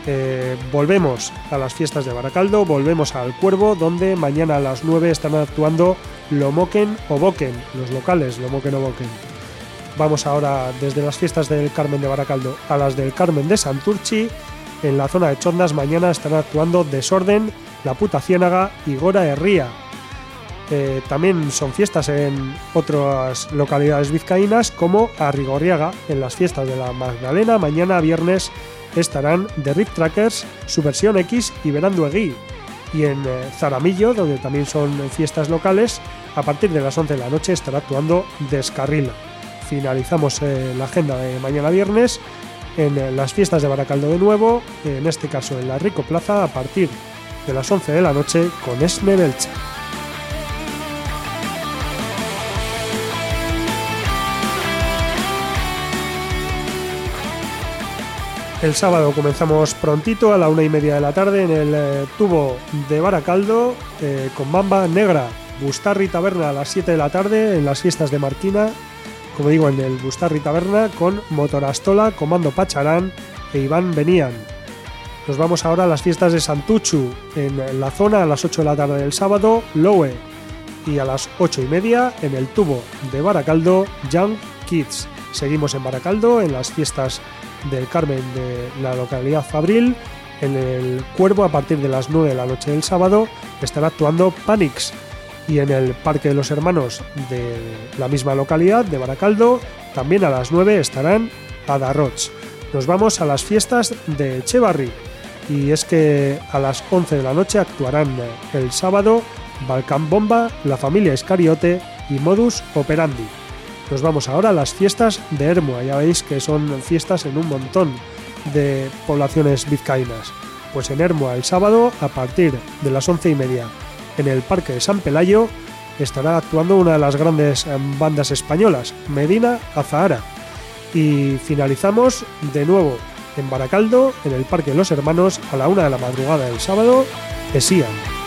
Eh, volvemos a las fiestas de Baracaldo, volvemos al Cuervo, donde mañana a las 9 están actuando Lomoken o Boken, los locales Lomoken o Boken. Vamos ahora desde las fiestas del Carmen de Baracaldo a las del Carmen de Santurchi. En la zona de Chondas mañana están actuando Desorden, La Puta Ciénaga y Gora Herría. Eh, también son fiestas en otras localidades vizcaínas como Arrigorriaga, en las fiestas de la Magdalena, mañana viernes estarán The Rip Trackers, su versión X y Verando Egui. Y en eh, Zaramillo, donde también son fiestas locales, a partir de las 11 de la noche estará actuando Descarrila. Finalizamos eh, la agenda de mañana viernes en eh, las fiestas de Baracaldo de nuevo, en este caso en la Rico Plaza, a partir de las 11 de la noche con Esme Belcha. El sábado comenzamos prontito a la una y media de la tarde en el eh, tubo de Baracaldo eh, con Bamba Negra, Bustarri Taberna a las 7 de la tarde en las fiestas de Marquina, como digo en el Bustarri Taberna con Motorastola, Comando Pacharán e Iván Venían. Nos vamos ahora a las fiestas de Santuchu en la zona a las 8 de la tarde del sábado, Lowe y a las 8 y media en el tubo de Baracaldo, Young Seguimos en Baracaldo en las fiestas del Carmen de la localidad Fabril. En el Cuervo, a partir de las 9 de la noche del sábado, estará actuando Panix. Y en el Parque de los Hermanos de la misma localidad, de Baracaldo, también a las 9 estarán Adarroch. Nos vamos a las fiestas de Echevarri. Y es que a las 11 de la noche actuarán el sábado Balcán Bomba, la familia Escariote y Modus Operandi. Nos vamos ahora a las fiestas de Hermua. Ya veis que son fiestas en un montón de poblaciones vizcaínas. Pues en Hermua el sábado, a partir de las once y media, en el Parque de San Pelayo, estará actuando una de las grandes em, bandas españolas, Medina Azahara. Y finalizamos de nuevo en Baracaldo, en el Parque de los Hermanos, a la una de la madrugada del sábado, Esían.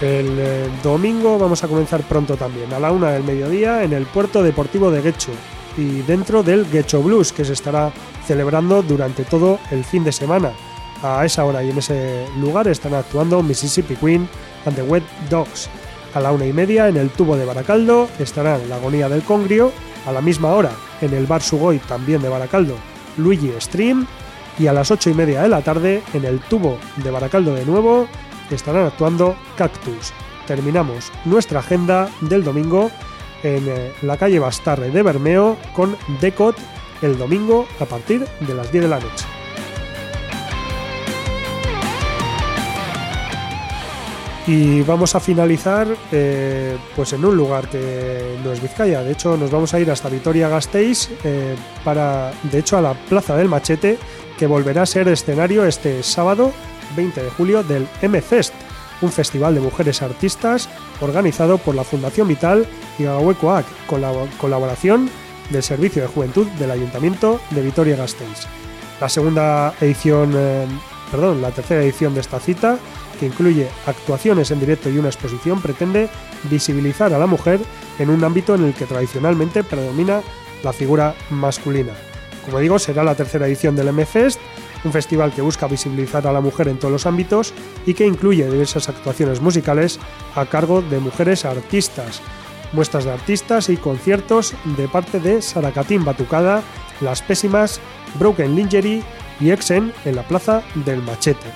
El eh, domingo vamos a comenzar pronto también, a la una del mediodía, en el puerto deportivo de Guecho y dentro del Guecho Blues, que se estará celebrando durante todo el fin de semana. A esa hora y en ese lugar están actuando Mississippi Queen and the Wet Dogs. A la una y media, en el tubo de Baracaldo, estarán La Agonía del Congrio. A la misma hora, en el Bar Sugoi, también de Baracaldo, Luigi Stream. Y a las ocho y media de la tarde, en el tubo de Baracaldo de nuevo, estarán actuando Cactus. Terminamos nuestra agenda del domingo en eh, la calle Bastarre de Bermeo con Decot el domingo a partir de las 10 de la noche. Y vamos a finalizar eh, pues en un lugar que no es Vizcaya. De hecho, nos vamos a ir hasta Vitoria-Gasteiz eh, para, de hecho, a la Plaza del Machete, que volverá a ser escenario este sábado 20 de julio del M-Fest, un festival de mujeres artistas organizado por la Fundación Vital y Gagahuecoac, con la colaboración del Servicio de Juventud del Ayuntamiento de Vitoria-Gasteiz. La segunda edición, eh, perdón, la tercera edición de esta cita, que incluye actuaciones en directo y una exposición, pretende visibilizar a la mujer en un ámbito en el que tradicionalmente predomina la figura masculina. Como digo, será la tercera edición del M-Fest un festival que busca visibilizar a la mujer en todos los ámbitos y que incluye diversas actuaciones musicales a cargo de mujeres artistas, muestras de artistas y conciertos de parte de Saracatín Batucada, Las Pésimas, Broken Lingerie y Exen en la Plaza del Machete.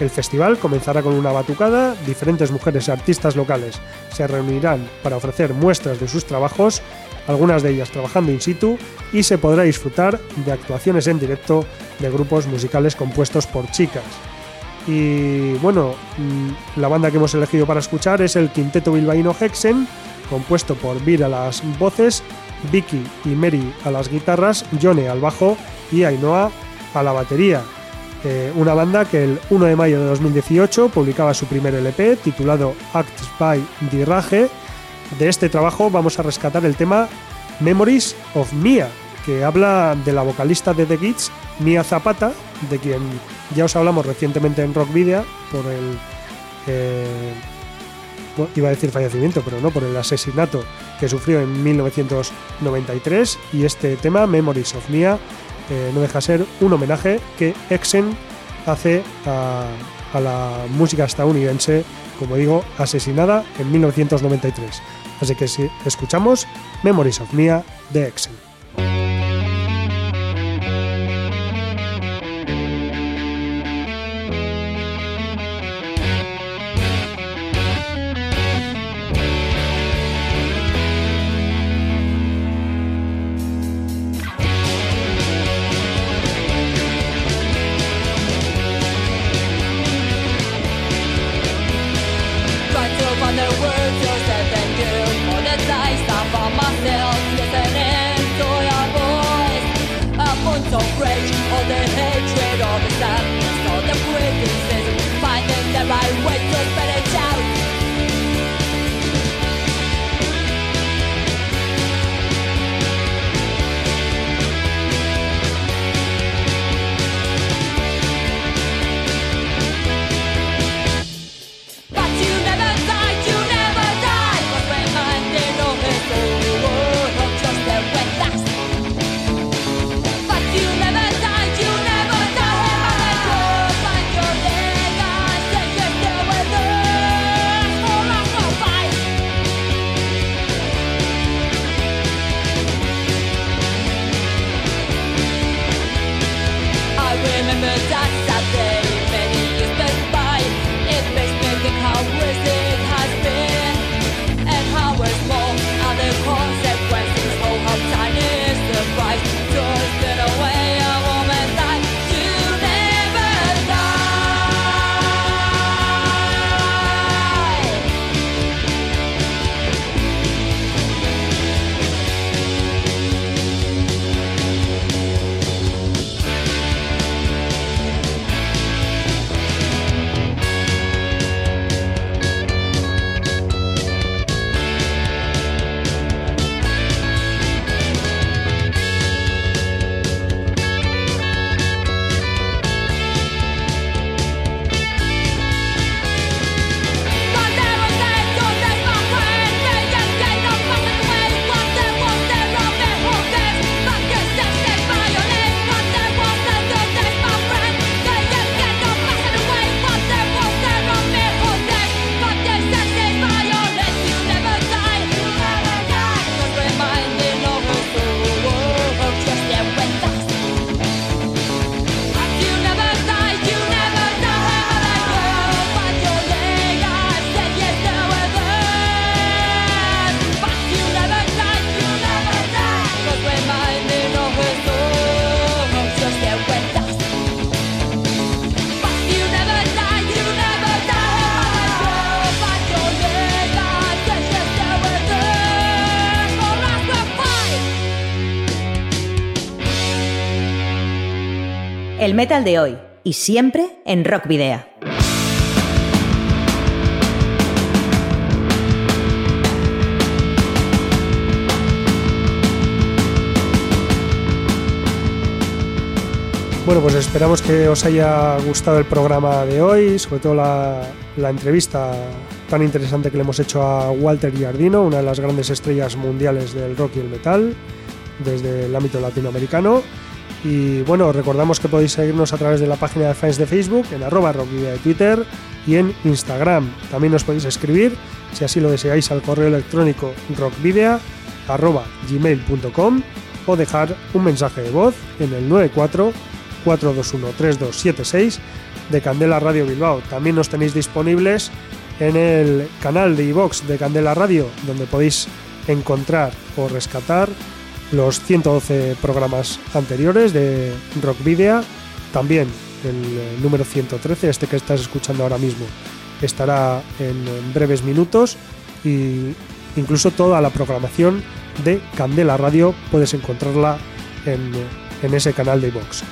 El festival comenzará con una batucada, diferentes mujeres artistas locales se reunirán para ofrecer muestras de sus trabajos algunas de ellas trabajando in situ, y se podrá disfrutar de actuaciones en directo de grupos musicales compuestos por chicas. Y bueno, mm, la banda que hemos elegido para escuchar es el Quinteto Bilbaíno Hexen, compuesto por Vir a las voces, Vicky y Mary a las guitarras, Jone al bajo y Ainhoa a la batería. Eh, una banda que el 1 de mayo de 2018 publicaba su primer LP titulado Acts by Dirage de este trabajo vamos a rescatar el tema Memories of Mia, que habla de la vocalista de The Kids, Mia Zapata, de quien ya os hablamos recientemente en Rock Video por el. Eh, iba a decir fallecimiento, pero no, por el asesinato que sufrió en 1993. Y este tema, Memories of Mia, eh, no deja ser un homenaje que Exen hace a la música estadounidense, como digo, asesinada en 1993. Así que si escuchamos Memories of Mia de Excel. Metal de hoy y siempre en Rock Video. Bueno, pues esperamos que os haya gustado el programa de hoy, sobre todo la, entrevista tan interesante que le hemos hecho a Walter Giardino, una de las grandes estrellas mundiales del rock y el metal, desde el ámbito latinoamericano. Y bueno, recordamos que podéis seguirnos a través de la página de fans de Facebook, en arroba rockvidea de Twitter y en Instagram. También nos podéis escribir, si así lo deseáis, al correo electrónico rockvidea gmail.com o dejar un mensaje de voz en el 94 421-3276 de Candela Radio Bilbao. También nos tenéis disponibles en el canal de iVox de Candela Radio, donde podéis encontrar o rescatar los 112 programas anteriores de Rock Video. También el número 113, este que estás escuchando ahora mismo, estará en breves minutos y incluso toda la programación de Candela Radio puedes encontrarla en, en ese canal de iVox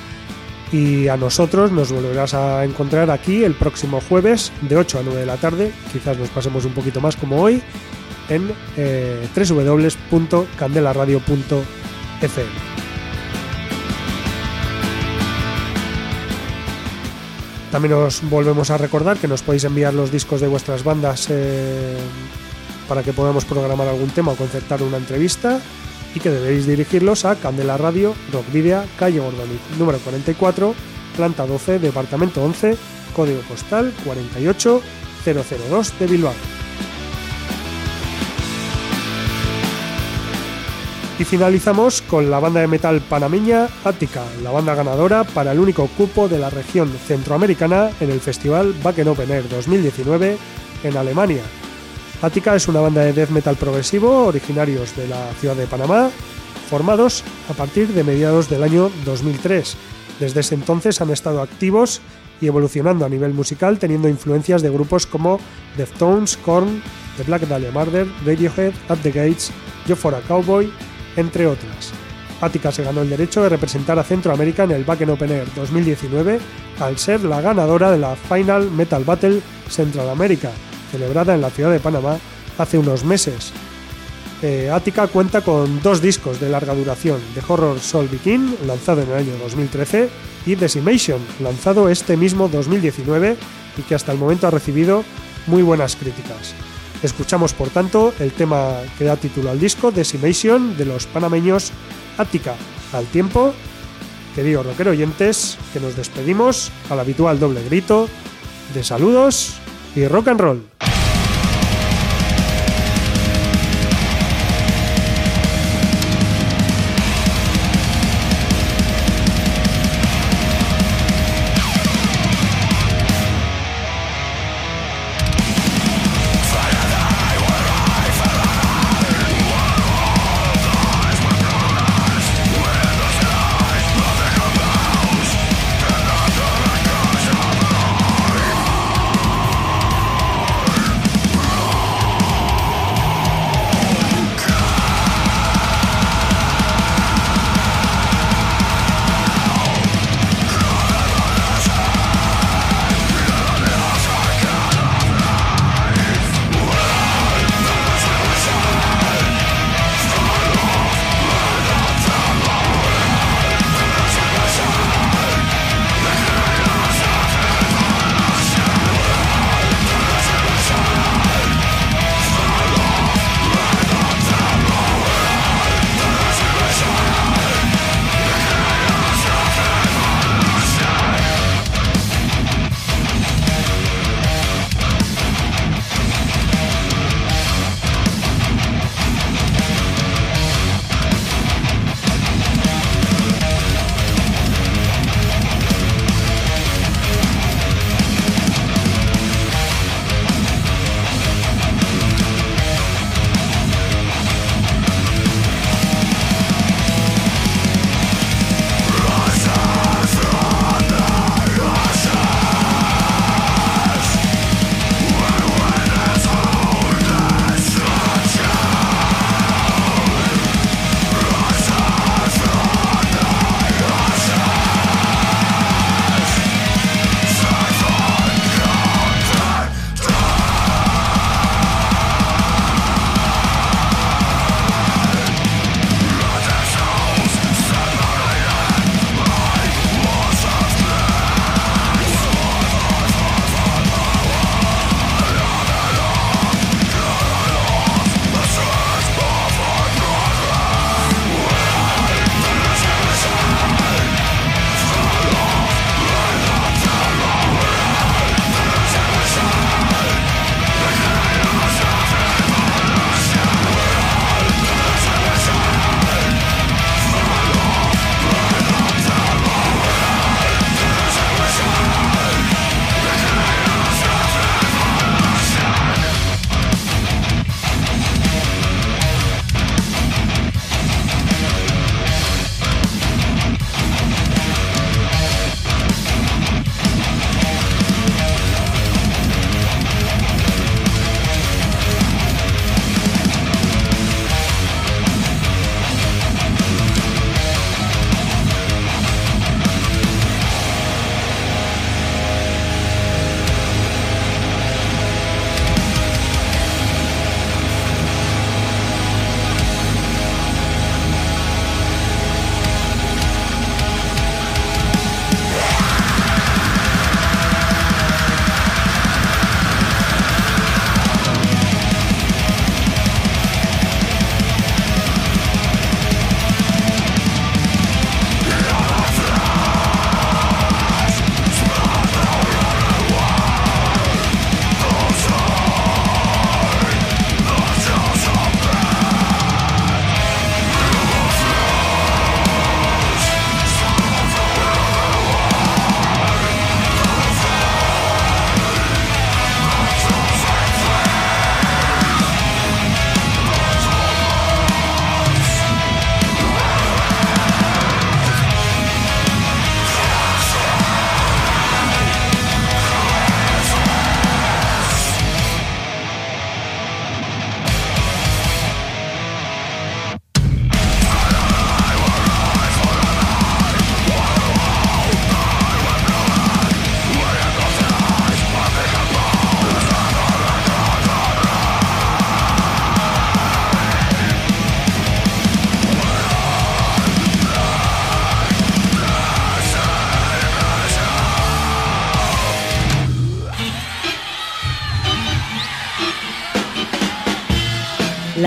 y a nosotros nos volverás a encontrar aquí el próximo jueves de 8 a 9 de la tarde, quizás nos pasemos un poquito más como hoy, en eh, www.candelaradio.fm. También os volvemos a recordar que nos podéis enviar los discos de vuestras bandas eh, para que podamos programar algún tema o concertar una entrevista y que debéis dirigirlos a Candela Radio, Rockvidia, calle Gordoniz, número 44, planta 12, departamento 11, código postal 48002 de Bilbao. Y finalizamos con la banda de metal panameña Ática, la banda ganadora para el único cupo de la región centroamericana en el festival Back Open Air 2019 en Alemania, Ática es una banda de death metal progresivo originarios de la ciudad de Panamá, formados a partir de mediados del año 2003. Desde ese entonces han estado activos y evolucionando a nivel musical, teniendo influencias de grupos como Deftones, Korn, The Black Dahlia Murder, Radiohead, At the Gates, Yo for Cowboy, entre otras. Ática se ganó el derecho de representar a Centroamérica en el Back Open Air 2019 al ser la ganadora de la Final Metal Battle Central America, celebrada en la ciudad de Panamá hace unos meses. Eh, Attica cuenta con dos discos de larga duración, The Horror Soul Begin, lanzado en el año 2013, y Decimation, lanzado este mismo 2019 y que hasta el momento ha recibido muy buenas críticas. Escuchamos por tanto el tema que da título al disco, Decimation, de los panameños Attica. Al tiempo, queridos rockero oyentes, que nos despedimos al habitual doble grito de saludos y rock and roll.